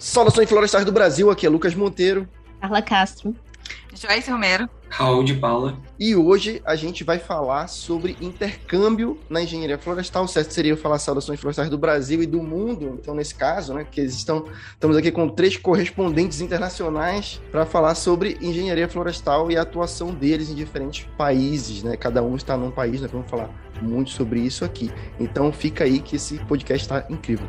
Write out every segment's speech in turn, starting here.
Saudações florestais do Brasil, aqui é Lucas Monteiro. Carla Castro. Joyce Romero. Raul de Paula. E hoje a gente vai falar sobre intercâmbio na engenharia florestal. O certo seria falar saudações florestais do Brasil e do mundo. Então, nesse caso, né, que estão, estamos aqui com três correspondentes internacionais para falar sobre engenharia florestal e a atuação deles em diferentes países, né? Cada um está num país, nós vamos falar muito sobre isso aqui. Então, fica aí que esse podcast está incrível.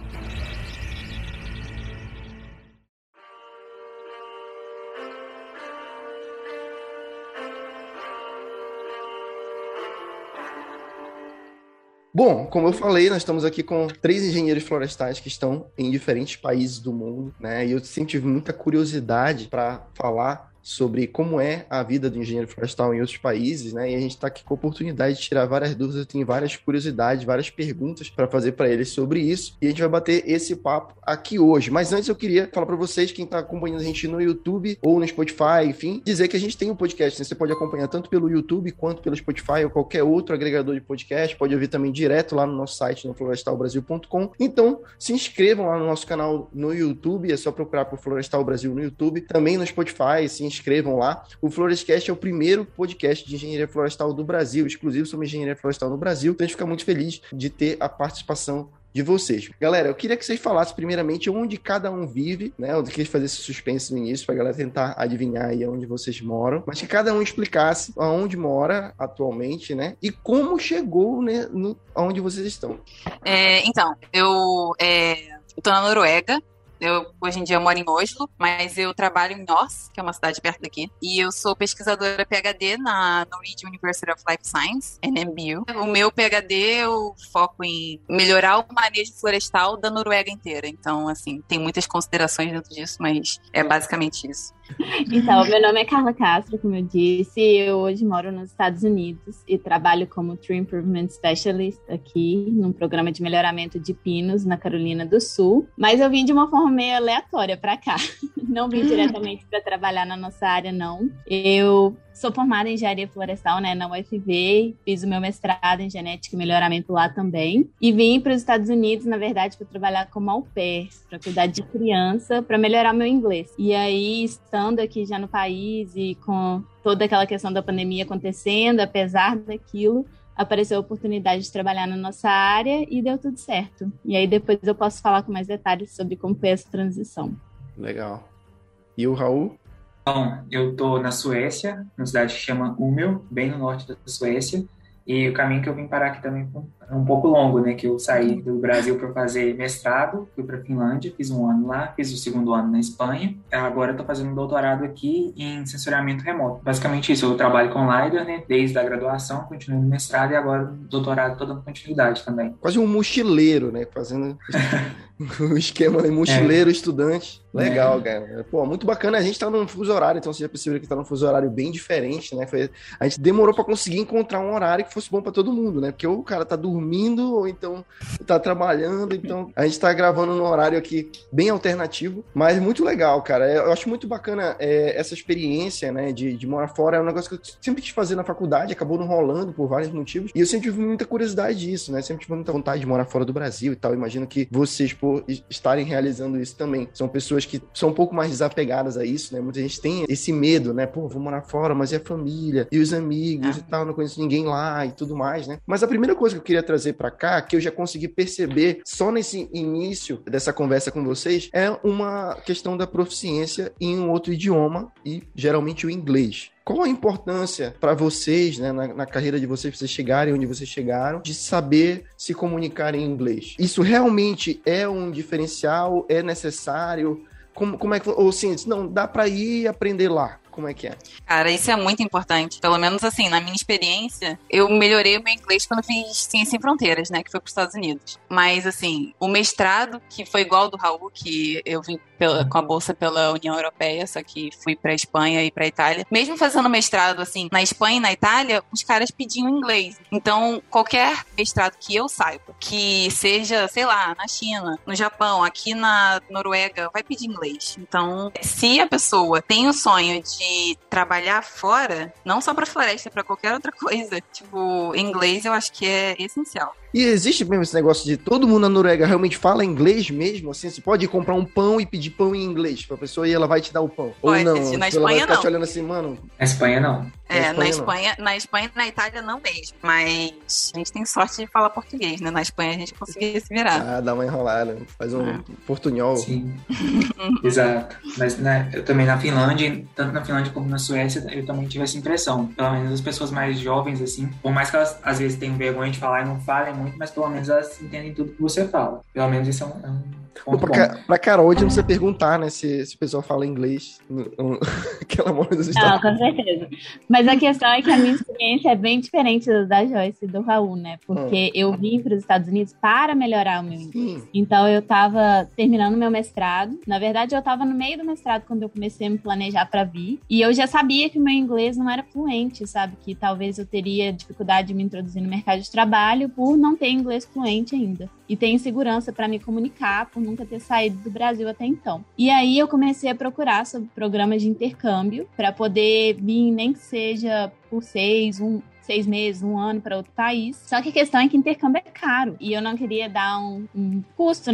Bom, como eu falei, nós estamos aqui com três engenheiros florestais que estão em diferentes países do mundo, né? E eu sempre tive muita curiosidade para falar sobre como é a vida do engenheiro florestal em outros países, né? E a gente está aqui com a oportunidade de tirar várias dúvidas, tenho várias curiosidades, várias perguntas para fazer para eles sobre isso, e a gente vai bater esse papo aqui hoje. Mas antes eu queria falar para vocês, quem está acompanhando a gente no YouTube ou no Spotify, enfim, dizer que a gente tem um podcast, né? você pode acompanhar tanto pelo YouTube quanto pelo Spotify ou qualquer outro agregador de podcast, pode ouvir também direto lá no nosso site, no florestalbrasil.com. Então, se inscrevam lá no nosso canal no YouTube, é só procurar por Florestal Brasil no YouTube, também no Spotify, se inscrevam lá. O Florescast é o primeiro podcast de engenharia florestal do Brasil, exclusivo sobre engenharia florestal no Brasil. Então a gente fica muito feliz de ter a participação de vocês. Galera, eu queria que vocês falassem primeiramente onde cada um vive, né? Eu queria fazer esse suspense no início para galera tentar adivinhar aí onde vocês moram, mas que cada um explicasse aonde mora atualmente, né? E como chegou, né, no, aonde vocês estão. É, então, eu é, estou na Noruega, eu, hoje em dia moro em Oslo, mas eu trabalho em Oss, que é uma cidade perto daqui. E eu sou pesquisadora PhD na Norwegian University of Life Science, NMBU. O meu PhD eu foco em melhorar o manejo florestal da Noruega inteira. Então, assim, tem muitas considerações dentro disso, mas é basicamente isso. Então, meu nome é Carla Castro, como eu disse. Eu hoje moro nos Estados Unidos e trabalho como Tree Improvement Specialist aqui, num programa de melhoramento de pinos na Carolina do Sul. Mas eu vim de uma forma meio aleatória para cá. Não vim diretamente para trabalhar na nossa área, não. Eu Sou formada em engenharia florestal, né, na UFV, fiz o meu mestrado em genética e melhoramento lá também. E vim para os Estados Unidos, na verdade, para trabalhar como au pair, para cuidar de criança, para melhorar meu inglês. E aí, estando aqui já no país e com toda aquela questão da pandemia acontecendo, apesar daquilo, apareceu a oportunidade de trabalhar na nossa área e deu tudo certo. E aí depois eu posso falar com mais detalhes sobre como foi essa transição. Legal. E o Raul? Então, eu estou na Suécia, numa cidade que chama Umeå, bem no norte da Suécia. E o caminho que eu vim parar aqui também é um pouco longo, né? Que eu saí do Brasil para fazer mestrado, fui para Finlândia, fiz um ano lá, fiz o segundo ano na Espanha. Agora estou fazendo um doutorado aqui em sensoriamento remoto. Basicamente isso, eu trabalho com LiDAR, né? Desde a graduação, continuo no mestrado e agora no doutorado estou dando continuidade também. Quase um mochileiro, né? Fazendo o esquema de mochileiro, é. estudante. Legal, é. cara. Pô, muito bacana. A gente tá num fuso horário, então você já percebeu que tá num fuso horário bem diferente, né? Foi... A gente demorou para conseguir encontrar um horário que fosse bom para todo mundo, né? Porque o cara tá dormindo ou então tá trabalhando. Então a gente tá gravando num horário aqui bem alternativo, mas muito legal, cara. É, eu acho muito bacana é, essa experiência, né? De, de morar fora. É um negócio que eu sempre quis fazer na faculdade, acabou não rolando por vários motivos. E eu sempre tive muita curiosidade disso, né? Sempre tive muita vontade de morar fora do Brasil e tal. Imagino que vocês, por estarem realizando isso também, são pessoas que são um pouco mais desapegadas a isso, né? Muita gente tem esse medo, né? Pô, vou morar fora, mas e a família? E os amigos ah. e tal? Não conheço ninguém lá e tudo mais, né? Mas a primeira coisa que eu queria trazer para cá, que eu já consegui perceber só nesse início dessa conversa com vocês, é uma questão da proficiência em um outro idioma e geralmente o inglês. Qual a importância para vocês, né, na, na, carreira de vocês, vocês chegarem onde vocês chegaram, de saber se comunicar em inglês? Isso realmente é um diferencial? É necessário? Como, como é que. Ou sim, não, dá para ir aprender lá. Como é que é? Cara, isso é muito importante. Pelo menos assim, na minha experiência, eu melhorei o meu inglês quando fiz Ciência Sem Fronteiras, né? Que foi para os Estados Unidos. Mas, assim, o mestrado, que foi igual ao do Raul, que eu vim pela, com a bolsa pela União Europeia, só que fui para Espanha e para Itália. Mesmo fazendo mestrado, assim, na Espanha e na Itália, os caras pediam inglês. Então, qualquer mestrado que eu saiba, que seja, sei lá, na China, no Japão, aqui na Noruega, vai pedir inglês. Então, se a pessoa tem o sonho de trabalhar fora, não só para floresta, para qualquer outra coisa. Tipo, inglês eu acho que é essencial. E existe mesmo esse negócio de todo mundo na Noruega realmente fala inglês mesmo? Assim, você pode comprar um pão e pedir pão em inglês pra pessoa e ela vai te dar o pão. Pode, Ou não? na Ela vai Espanha, ficar não. te olhando assim, mano. Na Espanha, não. É, Na na Espanha, Espanha, na Espanha e na Itália não mesmo. Mas a gente tem sorte de falar português, né? Na Espanha a gente conseguia se virar. Ah, dá uma enrolada. Faz um É. portunhol. Sim. Exato. Mas né, eu também na Finlândia, tanto na Finlândia como na Suécia, eu também tive essa impressão. Pelo menos as pessoas mais jovens, assim, por mais que elas às vezes tenham vergonha de falar e não falem muito, mas pelo menos elas entendem tudo que você fala. Pelo menos isso é um, é um ponto pra, bom. Ca- pra Carol, hoje não precisa perguntar, né, se, se o pessoal fala inglês. Que ela mora nos Estados Não, com certeza. Mas a questão é que a minha experiência é bem diferente da Joyce e do Raul, né? Porque eu vim para os Estados Unidos para melhorar o meu inglês. Sim. Então eu estava terminando meu mestrado. Na verdade, eu estava no meio do mestrado quando eu comecei a me planejar para vir. E eu já sabia que o meu inglês não era fluente, sabe? Que talvez eu teria dificuldade de me introduzir no mercado de trabalho por não ter inglês fluente ainda. E ter insegurança para me comunicar, por nunca ter saído do Brasil até então. E aí eu comecei a procurar sobre programas de intercâmbio para poder vir, nem que seja por seis, um, seis meses, um ano para outro país. Só que a questão é que intercâmbio é caro e eu não queria dar um, um custo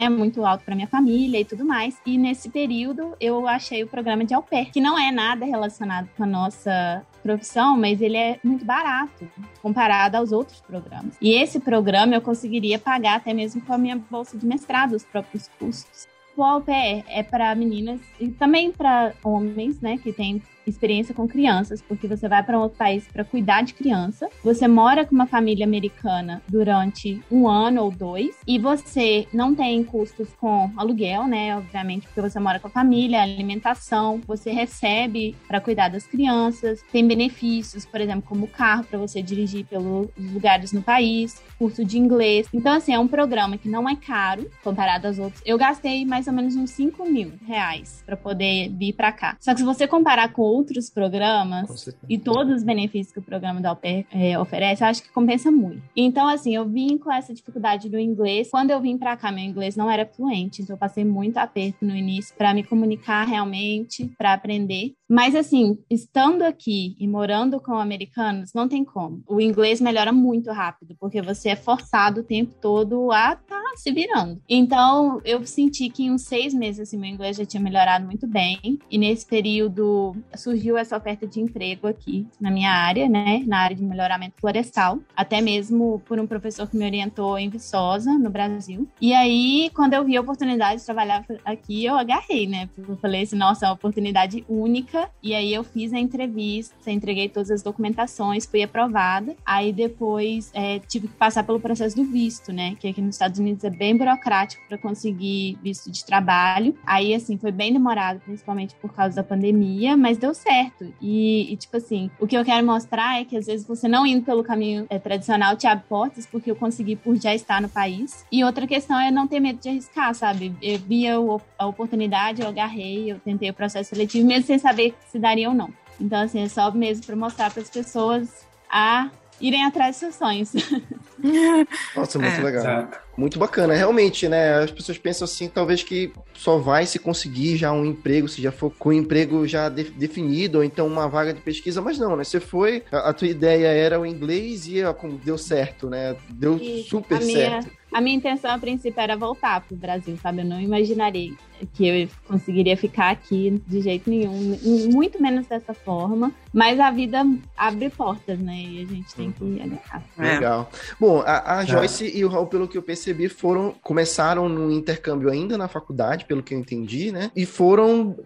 né, muito alto para minha família e tudo mais. E nesse período eu achei o programa de au pair, que não é nada relacionado com a nossa profissão, mas ele é muito barato comparado aos outros programas. E esse programa eu conseguiria pagar até mesmo com a minha bolsa de mestrado, os próprios custos. O au pair é para meninas e também para homens, né, que têm experiência com crianças, porque você vai para um outro país para cuidar de criança, você mora com uma família americana durante um ano ou dois, e você não tem custos com aluguel, né? Obviamente, porque você mora com a família, alimentação, você recebe para cuidar das crianças, tem benefícios, por exemplo, como carro para você dirigir pelos lugares no país, curso de inglês. Então, assim, é um programa que não é caro comparado aos outros. Eu gastei mais ou menos uns 5 mil reais para poder vir para cá. Só que se você comparar com outros programas, e todos os benefícios que o programa da Au Pair é, oferece, eu acho que compensa muito. Então, assim, eu vim com essa dificuldade do inglês. Quando eu vim pra cá, meu inglês não era fluente, então eu passei muito aperto no início para me comunicar realmente, para aprender. Mas, assim, estando aqui e morando com americanos, não tem como. O inglês melhora muito rápido, porque você é forçado o tempo todo a estar se virando. Então, eu senti que em uns seis meses, assim, meu inglês já tinha melhorado muito bem. E nesse período surgiu essa oferta de emprego aqui na minha área, né? Na área de melhoramento florestal. Até mesmo por um professor que me orientou em Viçosa, no Brasil. E aí, quando eu vi a oportunidade de trabalhar aqui, eu agarrei, né? Eu falei assim, nossa, é uma oportunidade única. E aí eu fiz a entrevista, entreguei todas as documentações, fui aprovada. Aí depois é, tive que passar pelo processo do visto, né? Que aqui nos Estados Unidos é bem burocrático para conseguir visto de trabalho. Aí, assim, foi bem demorado, principalmente por causa da pandemia, mas deu certo. E, e, tipo assim, o que eu quero mostrar é que às vezes você não indo pelo caminho é, tradicional te abre portas, porque eu consegui por já estar no país. E outra questão é não ter medo de arriscar, sabe? Eu via o- a oportunidade, eu agarrei, eu tentei o processo seletivo, mesmo sem saber se daria ou não. Então, assim, é só mesmo para mostrar para as pessoas a irem atrás dos seus sonhos. Nossa, muito É. legal. Exato. Muito bacana, realmente, né? As pessoas pensam assim, talvez que só vai se conseguir já um emprego, se já for com o emprego já de- definido, ou então uma vaga de pesquisa, mas não, né? Você foi, a, a tua ideia era o inglês e ó, como deu certo, né? Deu E super a minha, certo. A minha intenção a princípio era voltar pro Brasil, sabe? Eu não imaginaria que eu conseguiria ficar aqui de jeito nenhum, muito menos dessa forma. Mas a vida abre portas, né? E a gente tem que agarrar. É. Legal. Bom, a, a Tá. Joyce e o Raul, pelo que eu percebi, foram começaram no intercâmbio ainda na faculdade, pelo que eu entendi, né? E foram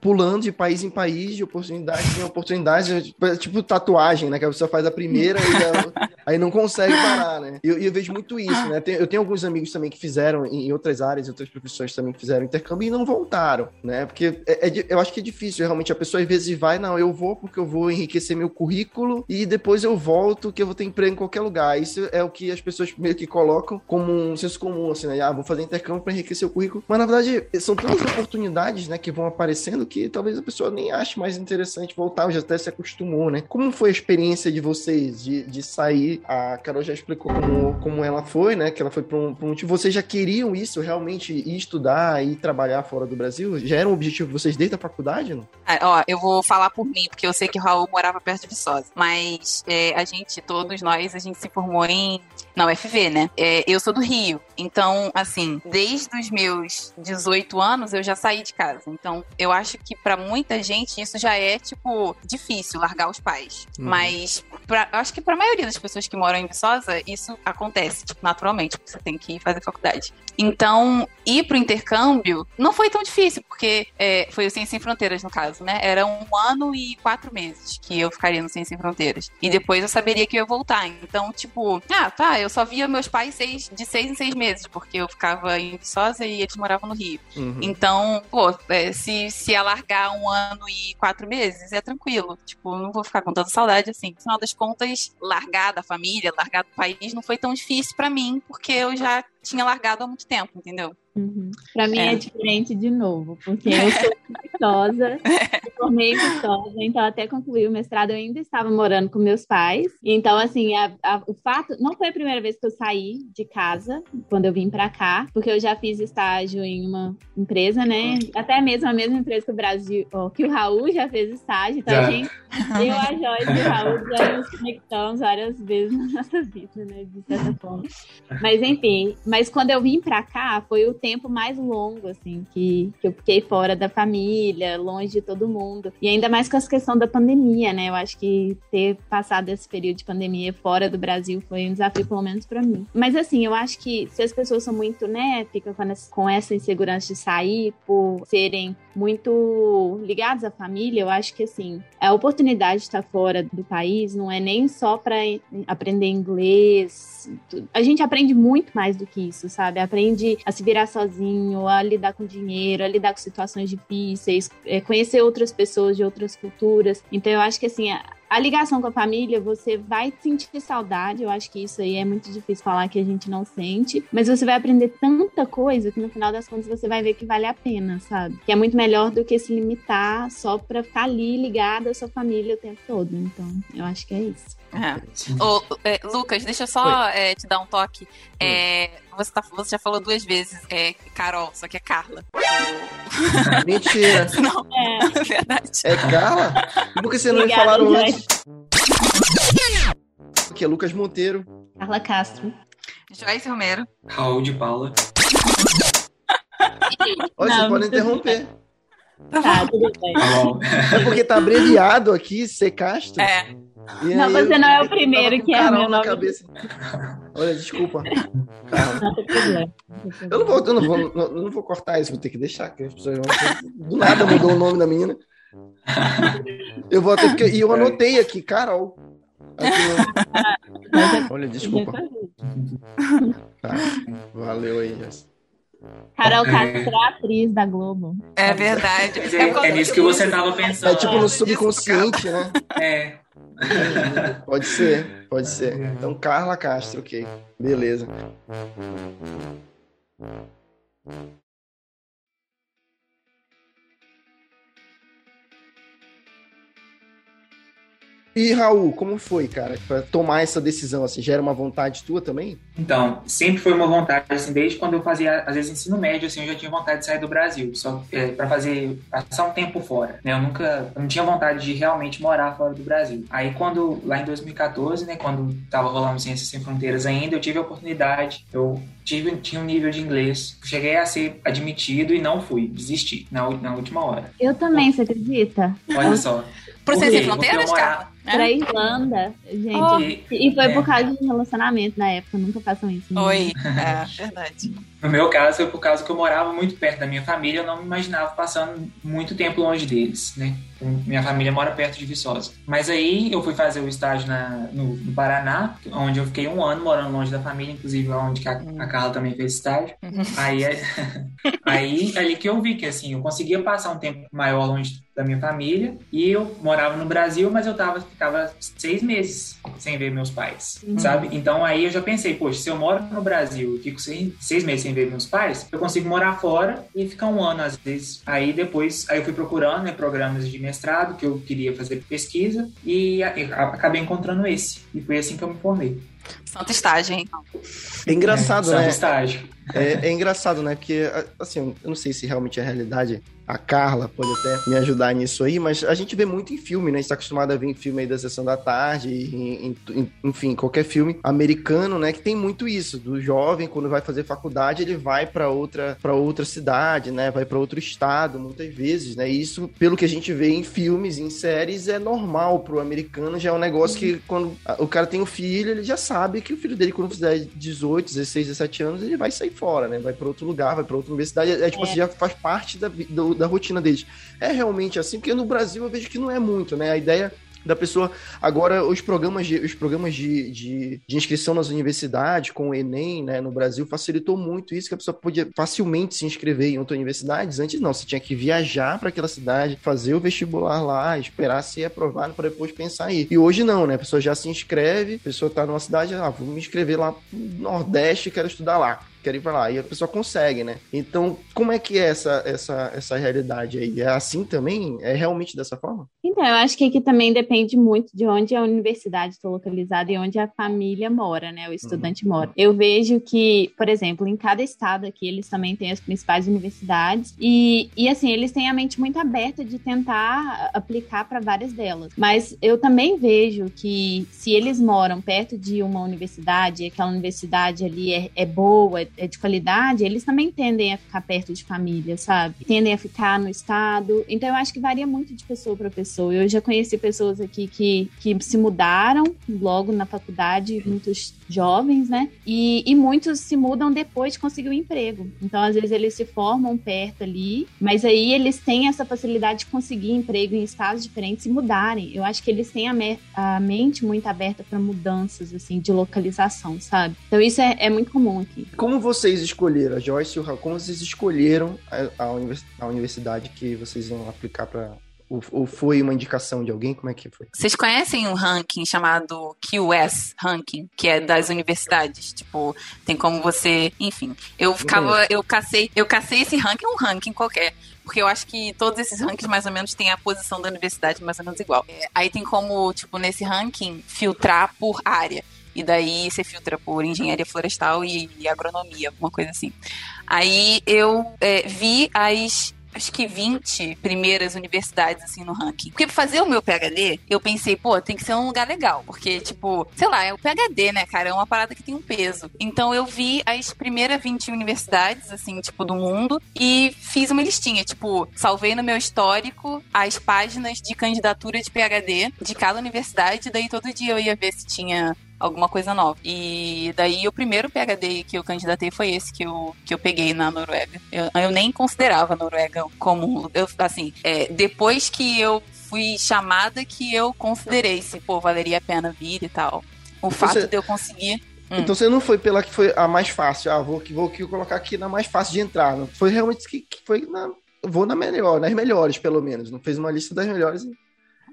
pulando de país em país, de oportunidade em oportunidade, tipo- tipo tatuagem, né? Que a pessoa faz a primeira e já- aí não consegue parar, né? E eu, eu vejo muito isso, né? Eu tenho alguns amigos também que fizeram em, outras áreas, em outras profissões também que fizeram intercâmbio e não voltaram, né? Porque é- é eu acho que é difícil, realmente, a pessoa às vezes vai, não, eu vou porque eu vou enriquecer meu currículo e depois eu volto que eu vou ter emprego em qualquer lugar. Isso é o que as pessoas meio que colocam como um senso comum, assim, né? Ah, vou fazer intercâmbio para enriquecer o currículo. Mas na verdade, são tantas oportunidades, né, que vão aparecendo que talvez a pessoa nem ache mais interessante voltar, já até se acostumou, né? Como foi a experiência de vocês de, de sair? A Carol já explicou como, como ela foi, né? Que ela foi para um, um motivo. Vocês já queriam isso, realmente ir estudar e trabalhar fora do Brasil? Já era um objetivo de vocês desde a faculdade, não? Ah, Ó, eu vou falar por mim, porque eu sei que o Raul morava perto de Viçosa. Mas é, a gente, todos nós, a gente se formou em na UFV, né? É, eu sou do Rio. Então, assim, desde os meus 18 anos eu já saí de casa. Então, eu acho que para muita gente isso já é, tipo, difícil largar os pais. Uhum. Mas pra, eu acho que pra maioria das pessoas que moram em Viçosa, isso acontece, tipo, naturalmente, porque você tem que fazer faculdade. Então, ir pro intercâmbio não foi tão difícil, porque é, foi o Ciência Sem Fronteiras, no caso, né? Era um ano e quatro meses que eu ficaria no Ciência Sem Fronteiras. E depois eu saberia que eu ia voltar. Então, tipo, ah, tá, eu só via meus pais seis, de seis em seis meses, porque eu ficava em Viçosa e eles moravam no Rio. Uhum. Então, pô, é, se, se alargar um ano e quatro meses, é tranquilo. Tipo, não vou ficar com tanta saudade assim. No final das contas, largar da família, largar do país não foi tão difícil para mim, porque eu já tinha largado há muito tempo, entendeu? Uhum. Para mim é. é. diferente de novo, porque eu sou viçosa, me formei viçosa, então até concluir o mestrado eu ainda estava morando com meus pais. Então, assim, a, a, o fato. Não foi a primeira vez que eu saí de casa quando eu vim para cá, porque eu já fiz estágio em uma empresa, né? Até mesmo a mesma empresa que o Brasil, ó, que o Raul já fez estágio. Então, já. a gente, eu, a Joyce e o Raul já nos conectamos várias vezes na nossa vida, né? De certa forma. Mas, enfim, mas quando eu vim para cá, foi o tempo mais longo, assim, que, que eu fiquei fora da família, longe de todo mundo. E ainda mais com essa questão da pandemia, né? Eu acho que ter passado esse período de pandemia fora do Brasil foi um desafio, pelo menos para mim. Mas assim, eu acho que se as pessoas são muito, né, ficam com essa insegurança de sair por serem muito ligados à família, eu acho que assim, a oportunidade de estar fora do país não é nem só para aprender inglês. A gente aprende muito mais do que isso, sabe? Aprende a se virar sozinho, a lidar com dinheiro, a lidar com situações difíceis, é, conhecer outras pessoas de outras culturas. Então eu acho que assim, a ligação com a família, você vai sentir saudade. Eu acho que isso aí é muito difícil falar que a gente não sente. Mas você vai aprender tanta coisa que no final das contas você vai ver que vale a pena, sabe? Que é muito melhor do que se limitar só pra ficar ali ligada à sua família o tempo todo. Então, eu acho que é isso. É. Ô, é, Lucas, deixa eu só é, te dar um toque. É, você, tá, você, já falou duas vezes é, Carol, só que é Carla. Mentira. Não, é verdade. É Carla? Por que você não me falaram antes? Que é Lucas Monteiro. Carla Castro. Joyce Romero. Raul de Paula. Olha, você pode interromper. Tá, tudo bem. É porque tá abreviado aqui, C Castro. É. E não, você não é o primeiro que é meu nome. Cabeça. Olha, desculpa. Eu não vou, eu não vou, não, não, vou cortar isso, vou ter que deixar, que as pessoas vão. Do nada mudou o nome da menina. Eu vou até porque. E eu anotei aqui, Carol. Aqui, Olha, desculpa. Tá, valeu aí, Jess. Carol Castro é atriz da Globo. É verdade. É, é nisso que você tava pensando. É tipo no subconsciente, né? É. Pode ser, pode ser. Então, Carla Castro, ok. Beleza. E Raul, como foi, cara, para tomar essa decisão? Assim, já era uma vontade tua também? Então, sempre foi uma vontade, assim, desde quando eu fazia, às vezes, ensino médio, assim, eu já tinha vontade de sair do Brasil, só é, para fazer, passar um tempo fora, né? Eu nunca, eu não tinha vontade de realmente morar fora do Brasil. Aí, quando, lá em 2014, né, quando tava rolando Ciências Sem Fronteiras ainda, eu tive a oportunidade, eu tive, tinha um nível de inglês, cheguei a ser admitido e não fui, desisti na, na última hora. Eu também, você acredita? Olha só. Por Ciências Sem Fronteiras, cara? Pra Irlanda, gente. Oh. E, foi por causa de relacionamento na época, nunca façam isso. Né? Oi, é verdade. No meu caso, foi por causa que eu morava muito perto da minha família, eu não me imaginava passando muito tempo longe deles, né? Minha família mora perto de Viçosa. Mas aí eu fui fazer o estágio na, no, no, Paraná, onde eu fiquei um ano morando longe da família, inclusive onde a, a Carla também fez estágio. Uhum. Aí, aí, ali que eu vi que assim, eu conseguia passar um tempo maior longe da minha família e eu morava no Brasil, mas eu tava, ficava seis meses sem ver meus pais, uhum. sabe? Então aí eu já pensei, poxa, se eu moro no Brasil e fico seis, seis meses sem ver meus pais, eu consigo morar fora e ficar um ano às vezes. Aí depois, aí eu fui procurando né, programas de mestrado que eu queria fazer pesquisa e acabei encontrando esse. E foi assim que eu me formei. Santo estágio, hein? É engraçado, é, né? estágio. É, é, engraçado, né? Porque, assim, eu não sei se realmente é realidade a Carla pode até me ajudar nisso aí, mas a gente vê muito em filme, né? A gente tá acostumado a ver em filme aí da Sessão da Tarde, em, em, enfim, qualquer filme americano, né? Que tem muito isso, do jovem, quando vai fazer faculdade, ele vai para outra para outra cidade, né? Vai para outro estado, muitas vezes, né? E isso, pelo que a gente vê em filmes, em séries, é normal pro americano, já é um negócio que quando o cara tem um filho, ele já sabe que o filho dele, quando fizer 18, 16, 17 anos, ele vai sair fora, né? Vai para outro lugar, vai para outra universidade, é, é tipo é. assim, já faz parte da, do, da rotina deles. É realmente assim, porque no Brasil eu vejo que não é muito, né? A ideia da pessoa. Agora, os programas de, os programas de, de, de, inscrição nas universidades, com o Enem, né, no Brasil, facilitou muito isso, que a pessoa podia facilmente se inscrever em outras universidades. Antes, não, você tinha que viajar para aquela cidade, fazer o vestibular lá, esperar ser aprovado para depois pensar aí. E hoje não, né? A pessoa já se inscreve, a pessoa está numa cidade, ah, vou me inscrever lá no Nordeste, quero estudar lá quer ir para lá. E a pessoa consegue, né? Então, como é que é essa, essa, essa realidade aí? É assim também? É realmente dessa forma? Então, eu acho que aqui também depende muito de onde a universidade está localizada e onde a família mora, né? O estudante uhum. mora. Eu vejo que, por exemplo, em cada estado aqui, eles também têm as principais universidades e, e assim, eles têm a mente muito aberta de tentar aplicar para várias delas. Mas eu também vejo que se eles moram perto de uma universidade e aquela universidade ali é, é boa, de qualidade, eles também tendem a ficar perto de família, sabe? Tendem a ficar no estado. Então eu acho que varia muito de pessoa para pessoa. Eu já conheci pessoas aqui que, que se mudaram logo na faculdade, muitos jovens, né? E, e muitos se mudam depois de conseguir um emprego. Então, às vezes, eles se formam perto ali, mas aí eles têm essa facilidade de conseguir emprego em estados diferentes e mudarem. Eu acho que eles têm a, me a mente muito aberta para mudanças, assim, de localização, sabe? Então, isso é, é muito comum aqui. Como vocês escolheram, a Joyce e o Raul, como vocês escolheram a, a, univers a universidade que vocês iam aplicar para ou, foi uma indicação de alguém? Como é que foi? Vocês conhecem um ranking chamado QS Ranking, que é das universidades? Tipo, tem como você. Enfim, eu ficava. Eu cacei, eu cacei esse ranking, um ranking qualquer. Porque eu acho que todos esses rankings mais ou menos têm a posição da universidade mais ou menos igual. É, aí tem como, tipo, nesse ranking, filtrar por área. E daí você filtra por engenharia florestal e, e agronomia, alguma coisa assim. Aí eu é, vi as acho que 20 primeiras universidades, assim, no ranking. Porque pra fazer o meu PHD, eu pensei, pô, tem que ser um lugar legal. Porque, tipo, sei lá, é o PHD, né, cara? É uma parada que tem um peso. Então eu vi as primeiras 20 universidades, assim, tipo, do mundo e fiz uma listinha. Tipo, salvei no meu histórico as páginas de candidatura de PHD de cada universidade. Daí todo dia eu ia ver se tinha alguma coisa nova. E daí o primeiro PhD que eu candidatei foi esse que eu, que eu peguei na Noruega. Eu, eu nem considerava a Noruega como. Eu, assim, é, depois que eu fui chamada que eu considerei se, pô, valeria a pena vir e tal. O fato você... de eu conseguir. Hum. Então você não foi pela que foi a mais fácil. Ah, vou, vou aqui colocar aqui na mais fácil de entrar. Não foi realmente que, que foi na. Vou na melhor, nas melhores, pelo menos. Não fez uma lista das melhores e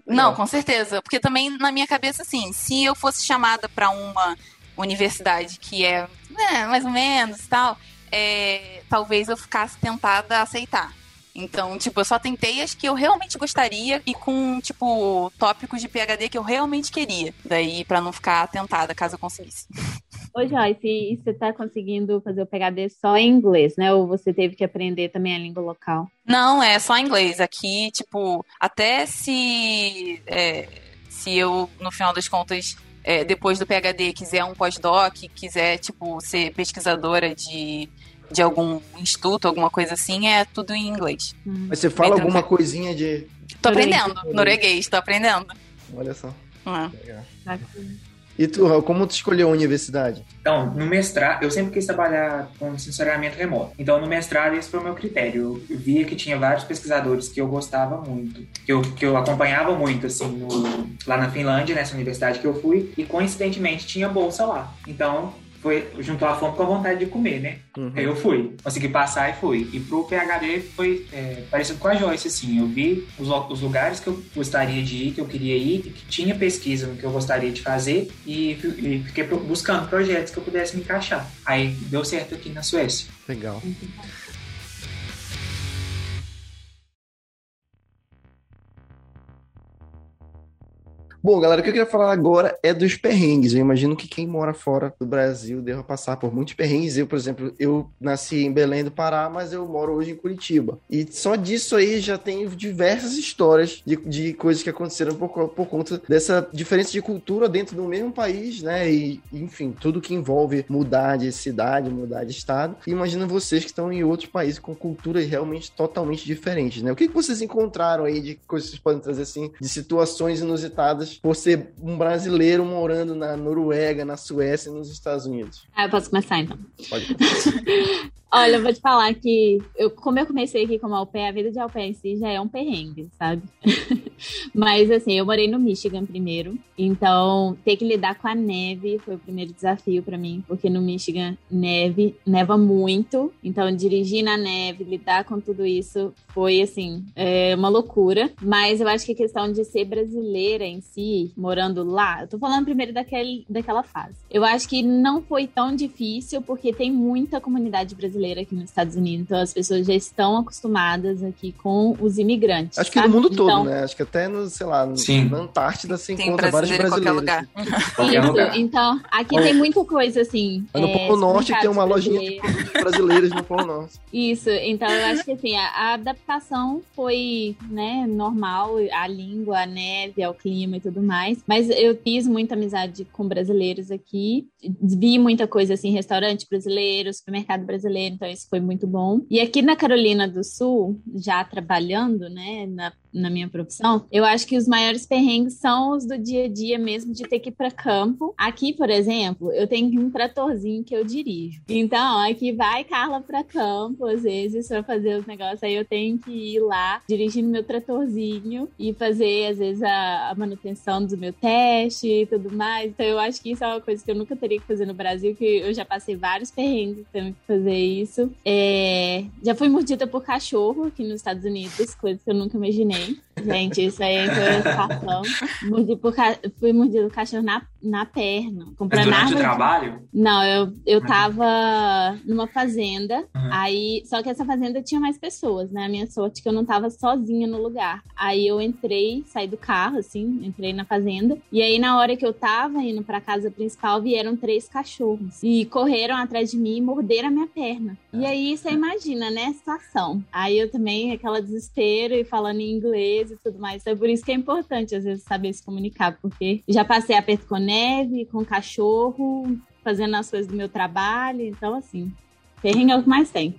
não, com certeza. Porque também na minha cabeça, assim, se eu fosse chamada para uma universidade que é, é, mais ou menos tal, é, talvez eu ficasse tentada a aceitar. Então, tipo, eu só tentei as que eu realmente gostaria e com, tipo, tópicos de PHD que eu realmente queria. Daí, para não ficar tentada caso eu conseguisse. Ô, Joyce, e você tá conseguindo fazer o PHD só em inglês, né? Ou você teve que aprender também a língua local? Não, é só inglês. Aqui, tipo, até se, é, se eu, no final das contas, é, depois do PHD, quiser um pós-doc, quiser, tipo, ser pesquisadora de de algum instituto, alguma coisa assim, é tudo em inglês. Hum. Mas você fala alguma coisinha de. Tô aprendendo, norueguês, tô aprendendo. Olha só. Ah. E tu, como tu escolheu a universidade? Então, no mestrado, eu sempre quis trabalhar com sensoriamento remoto. Então, no mestrado, esse foi o meu critério. Eu via que tinha vários pesquisadores que eu gostava muito, que eu, que eu acompanhava muito, assim, no, lá na Finlândia, nessa universidade que eu fui, e coincidentemente tinha bolsa lá. Então, foi, juntou a fome com a vontade de comer, né? Uhum. Aí eu fui, consegui passar e fui. E pro PHD foi é, parecido com a Joyce, assim. Eu vi os, os, lugares que eu gostaria de ir, que eu queria ir, que tinha pesquisa no que eu gostaria de fazer e, e fiquei buscando projetos que eu pudesse me encaixar. Aí deu certo aqui na Suécia. Legal. Bom, galera, o que eu queria falar agora é dos perrengues. Eu imagino que quem mora fora do Brasil deva passar por muitos perrengues. Eu, por exemplo, eu nasci em Belém do Pará, mas eu moro hoje em Curitiba. E só disso aí já tenho diversas histórias de, de coisas que aconteceram por, por conta dessa diferença de cultura dentro do mesmo país, né? E, enfim, tudo que envolve mudar de cidade, mudar de estado. Imagina vocês que estão em outros países com culturas realmente totalmente diferentes, né? O que, que vocês encontraram aí de coisas que vocês podem trazer, assim, de situações inusitadas por ser um brasileiro morando na Noruega, na Suécia e nos Estados Unidos? Ah, eu posso começar então. Pode. Olha, eu vou te falar que eu, como eu comecei aqui como au pair, a vida de au pair em si já é um perrengue, sabe? Mas assim, eu morei no Michigan primeiro, então ter que lidar com a neve foi o primeiro desafio para mim, porque no Michigan neve neva muito, então dirigir na neve, lidar com tudo isso foi assim, é uma loucura. Mas eu acho que a questão de ser brasileira em si, morando lá, eu tô falando primeiro daquele, daquela fase. Eu acho que não foi tão difícil porque tem muita comunidade brasileira brasileira aqui nos Estados Unidos, então as pessoas já estão acostumadas aqui com os imigrantes. Acho que sabe? no mundo todo, então, né? Acho que até no, sei lá, Sim. na Antártida se Tem encontra vários em brasileiros. qualquer lugar. Isso, lugar. então aqui tem muita coisa assim. Mas no é, Polo Norte tem uma lojinha de brasileiros. produtos brasileiros no Polo Norte. Isso, então eu acho que assim, a, a adaptação foi, né, normal, a língua, a neve, ao clima e tudo mais. Mas eu fiz muita amizade com brasileiros aqui, vi muita coisa assim, restaurante brasileiro, supermercado brasileiro, então isso foi muito bom. E aqui na Carolina do Sul, já trabalhando, né, na, na minha profissão, eu acho que os maiores perrengues são os do dia a dia mesmo, de ter que ir para campo. Aqui, por exemplo, eu tenho um tratorzinho que eu dirijo. Então, aqui vai Carla para campo, às vezes, para fazer os negócios. Aí eu tenho que ir lá dirigindo meu tratorzinho e fazer, às vezes, a, a manutenção do meu teste e tudo mais. Então, eu acho que isso é uma coisa que eu nunca teria que fazer no Brasil, que eu já passei vários perrengues tendo que fazer isso. É, já fui mordida por cachorro aqui nos Estados Unidos, coisa que eu nunca imaginei. name Gente, isso aí foi situação. Mordi por ca... Fui mordida por cachorro na, na perna. Mas Comprando durante o trabalho? Não, eu, eu Uhum. tava numa fazenda, Uhum. aí, só que essa fazenda tinha mais pessoas, né? A minha sorte é que eu não tava sozinha no lugar. Aí eu entrei, saí do carro, assim, entrei na fazenda, e aí na hora que eu tava indo pra casa principal, vieram três cachorros e correram atrás de mim e morderam a minha perna. E aí você imagina, né, a situação. Aí eu também, aquela desespero e falando em inglês e tudo mais. Então é por isso que é importante, às vezes, saber se comunicar, porque já passei aperto com neve, com cachorro, fazendo as coisas do meu trabalho. Então, assim, perrengue é o que mais tem.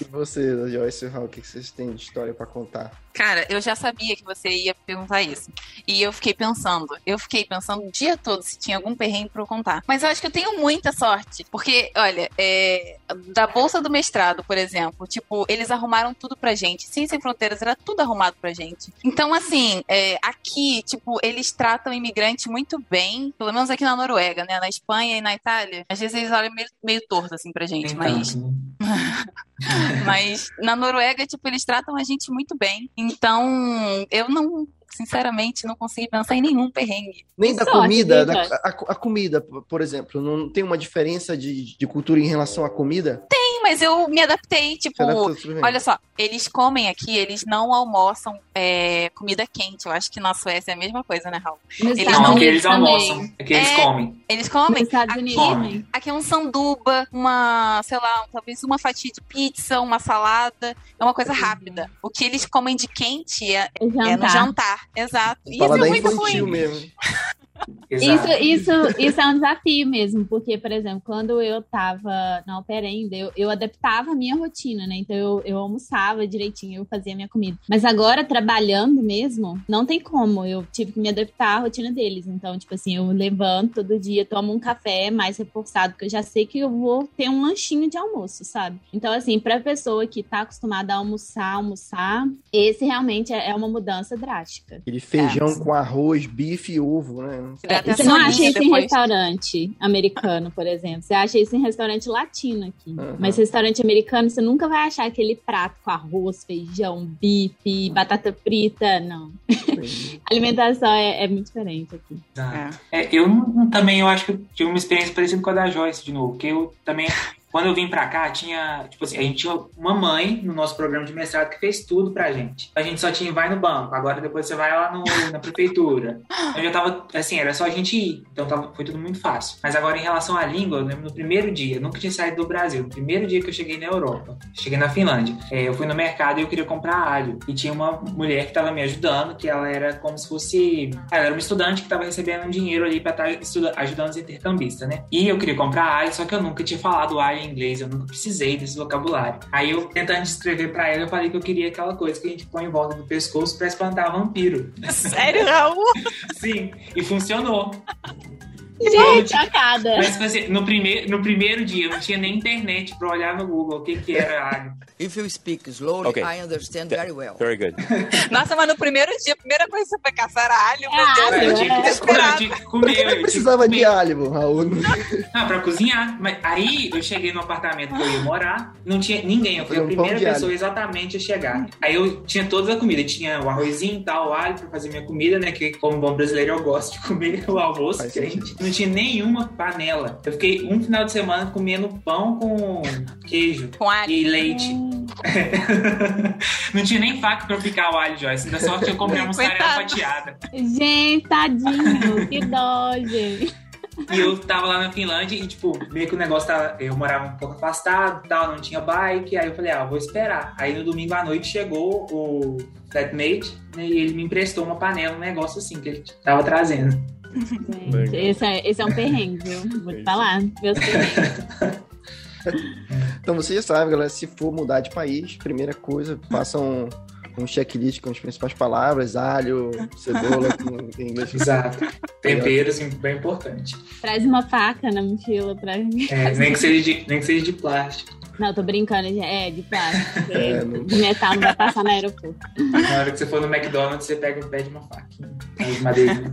E você, Joyce e Raul, o que vocês têm de história pra contar? Cara, eu já sabia que você ia perguntar isso. E eu fiquei pensando, eu fiquei pensando o dia todo se tinha algum perrengue pra eu contar. Mas eu acho que eu tenho muita sorte. Porque, olha, é, da bolsa do mestrado, por exemplo, tipo, eles arrumaram tudo pra gente. Sim, Sem Fronteiras era tudo arrumado pra gente. Então, assim, é, aqui, tipo, eles tratam imigrante muito bem, pelo menos aqui na Noruega, né? Na Espanha e na Itália. Às vezes eles olham meio, meio torto, assim, pra gente. Mas né? mas na Noruega, tipo, eles tratam a gente muito bem. Então, eu não, sinceramente, não consigo pensar em nenhum perrengue. Nem da sorte, comida, viu, da- a, a comida, por exemplo, não tem uma diferença de, de cultura em relação à comida? Sim, mas eu me adaptei, tipo, olha só, eles comem aqui, eles não almoçam é, comida quente. Eu acho que na Suécia é a mesma coisa, né, Raul? Nos Eles Não, Unidos eles almoçam. É que eles É. comem. Eles Nos comem. Estados Aqui, Unidos Come. também. aqui é um sanduba, uma, sei lá, talvez uma fatia de pizza, uma salada. É uma coisa rápida. O que eles comem de quente é, É é no jantar. Exato. Isso é muito infantil ruim. mesmo. Exato. Isso, isso, isso é um desafio mesmo, porque, por exemplo, quando eu tava na ópera ainda, eu, eu adaptava a minha rotina, né? Então eu, eu almoçava direitinho, eu fazia a minha comida. Mas agora, trabalhando mesmo, não tem como. Eu tive que me adaptar à rotina deles. Então, tipo assim, eu levanto todo dia, tomo um café mais reforçado, porque eu já sei que eu vou ter um lanchinho de almoço, sabe? Então, assim, pra pessoa que tá acostumada a almoçar, almoçar, esse realmente é é uma mudança drástica. Aquele feijão É. com arroz, bife e ovo, né? Até Você não acha isso em restaurante americano, por exemplo. Você acha isso em restaurante latino aqui. Uhum. Mas restaurante americano, você nunca vai achar aquele prato com arroz, feijão, bife, batata frita. Não. A alimentação é, é muito diferente aqui. Exato. É, eu também eu acho que tive uma experiência parecida com a da Joyce de novo, porque eu também Quando eu vim pra cá, tinha, tipo assim, a gente tinha uma mãe no nosso programa de mestrado que fez tudo pra gente. A gente só tinha vai no banco, agora depois você vai lá no, na prefeitura. Eu já tava, assim, era só a gente ir, então tava, foi tudo muito fácil. Mas agora, em relação à língua, eu lembro no primeiro dia, nunca tinha saído do Brasil, no primeiro dia que eu cheguei na Europa, cheguei na Finlândia, é, eu fui no mercado e eu queria comprar alho. E tinha uma mulher que tava me ajudando, que ela era como se fosse. Ela era uma estudante que tava recebendo um dinheiro ali pra estar ajudando os intercambistas, né? E eu queria comprar alho, só que eu nunca tinha falado alho inglês, eu nunca precisei desse vocabulário. Aí eu, tentando descrever pra ela, eu falei que eu queria aquela coisa que a gente põe em volta do pescoço pra espantar vampiro. Sério, Raul? Sim, e funcionou. Gente, chocada. Mas, tipo assim, no, primeiro, no primeiro dia, eu não tinha nem internet pra olhar no Google o que, que era alho. If you speak slowly, Okay. I understand very well. Very good. Nossa, mas no primeiro dia, a primeira coisa que você foi caçar era alho, meu Ah, Deus. Eu eu tinha tinha que, desesperado. eu tinha que comer. Eu que Precisava de alho, Raul. Não, pra cozinhar. Mas aí eu cheguei no apartamento que eu ia morar, não tinha ninguém. Eu fui a um pão primeira pessoa exatamente a chegar. Aí eu tinha toda a comida. Tinha o arrozinho e tal, o alho pra fazer minha comida, né? Que como bom brasileiro eu gosto de comer o almoço. Faz quente. Não tinha nenhuma panela. Eu fiquei um final de semana comendo pão com queijo Com e leite. não tinha nem faca pra eu picar o alho, Joyce. Ainda sorte que eu comprei uma mussarela fatiada. Gente, tadinho. que dó, gente. E eu tava lá na Finlândia e, tipo, meio que o negócio tava. Eu morava um pouco afastado e tal, não tinha bike. Aí eu falei, ah, vou esperar. Aí no domingo à noite chegou o flatmate né, e ele me emprestou uma panela, um negócio assim, que ele tava trazendo. Gente, esse é, esse é um perrengue, viu? Vou te falar. Meus perrengues. Então você já sabe, galera, se for mudar de país, primeira coisa, faça um, um checklist com as principais palavras, alho, cebola, em inglês. Exato. Temperos, bem importante. Traz uma faca na mochila pra mim. É, nem, que seja de, nem que seja de plástico. Não, tô brincando, é de plástico. É, não- De metal não vai passar no aeroporto. Na hora que você for no McDonald's, você pega e pede uma faca. As madeirinhas.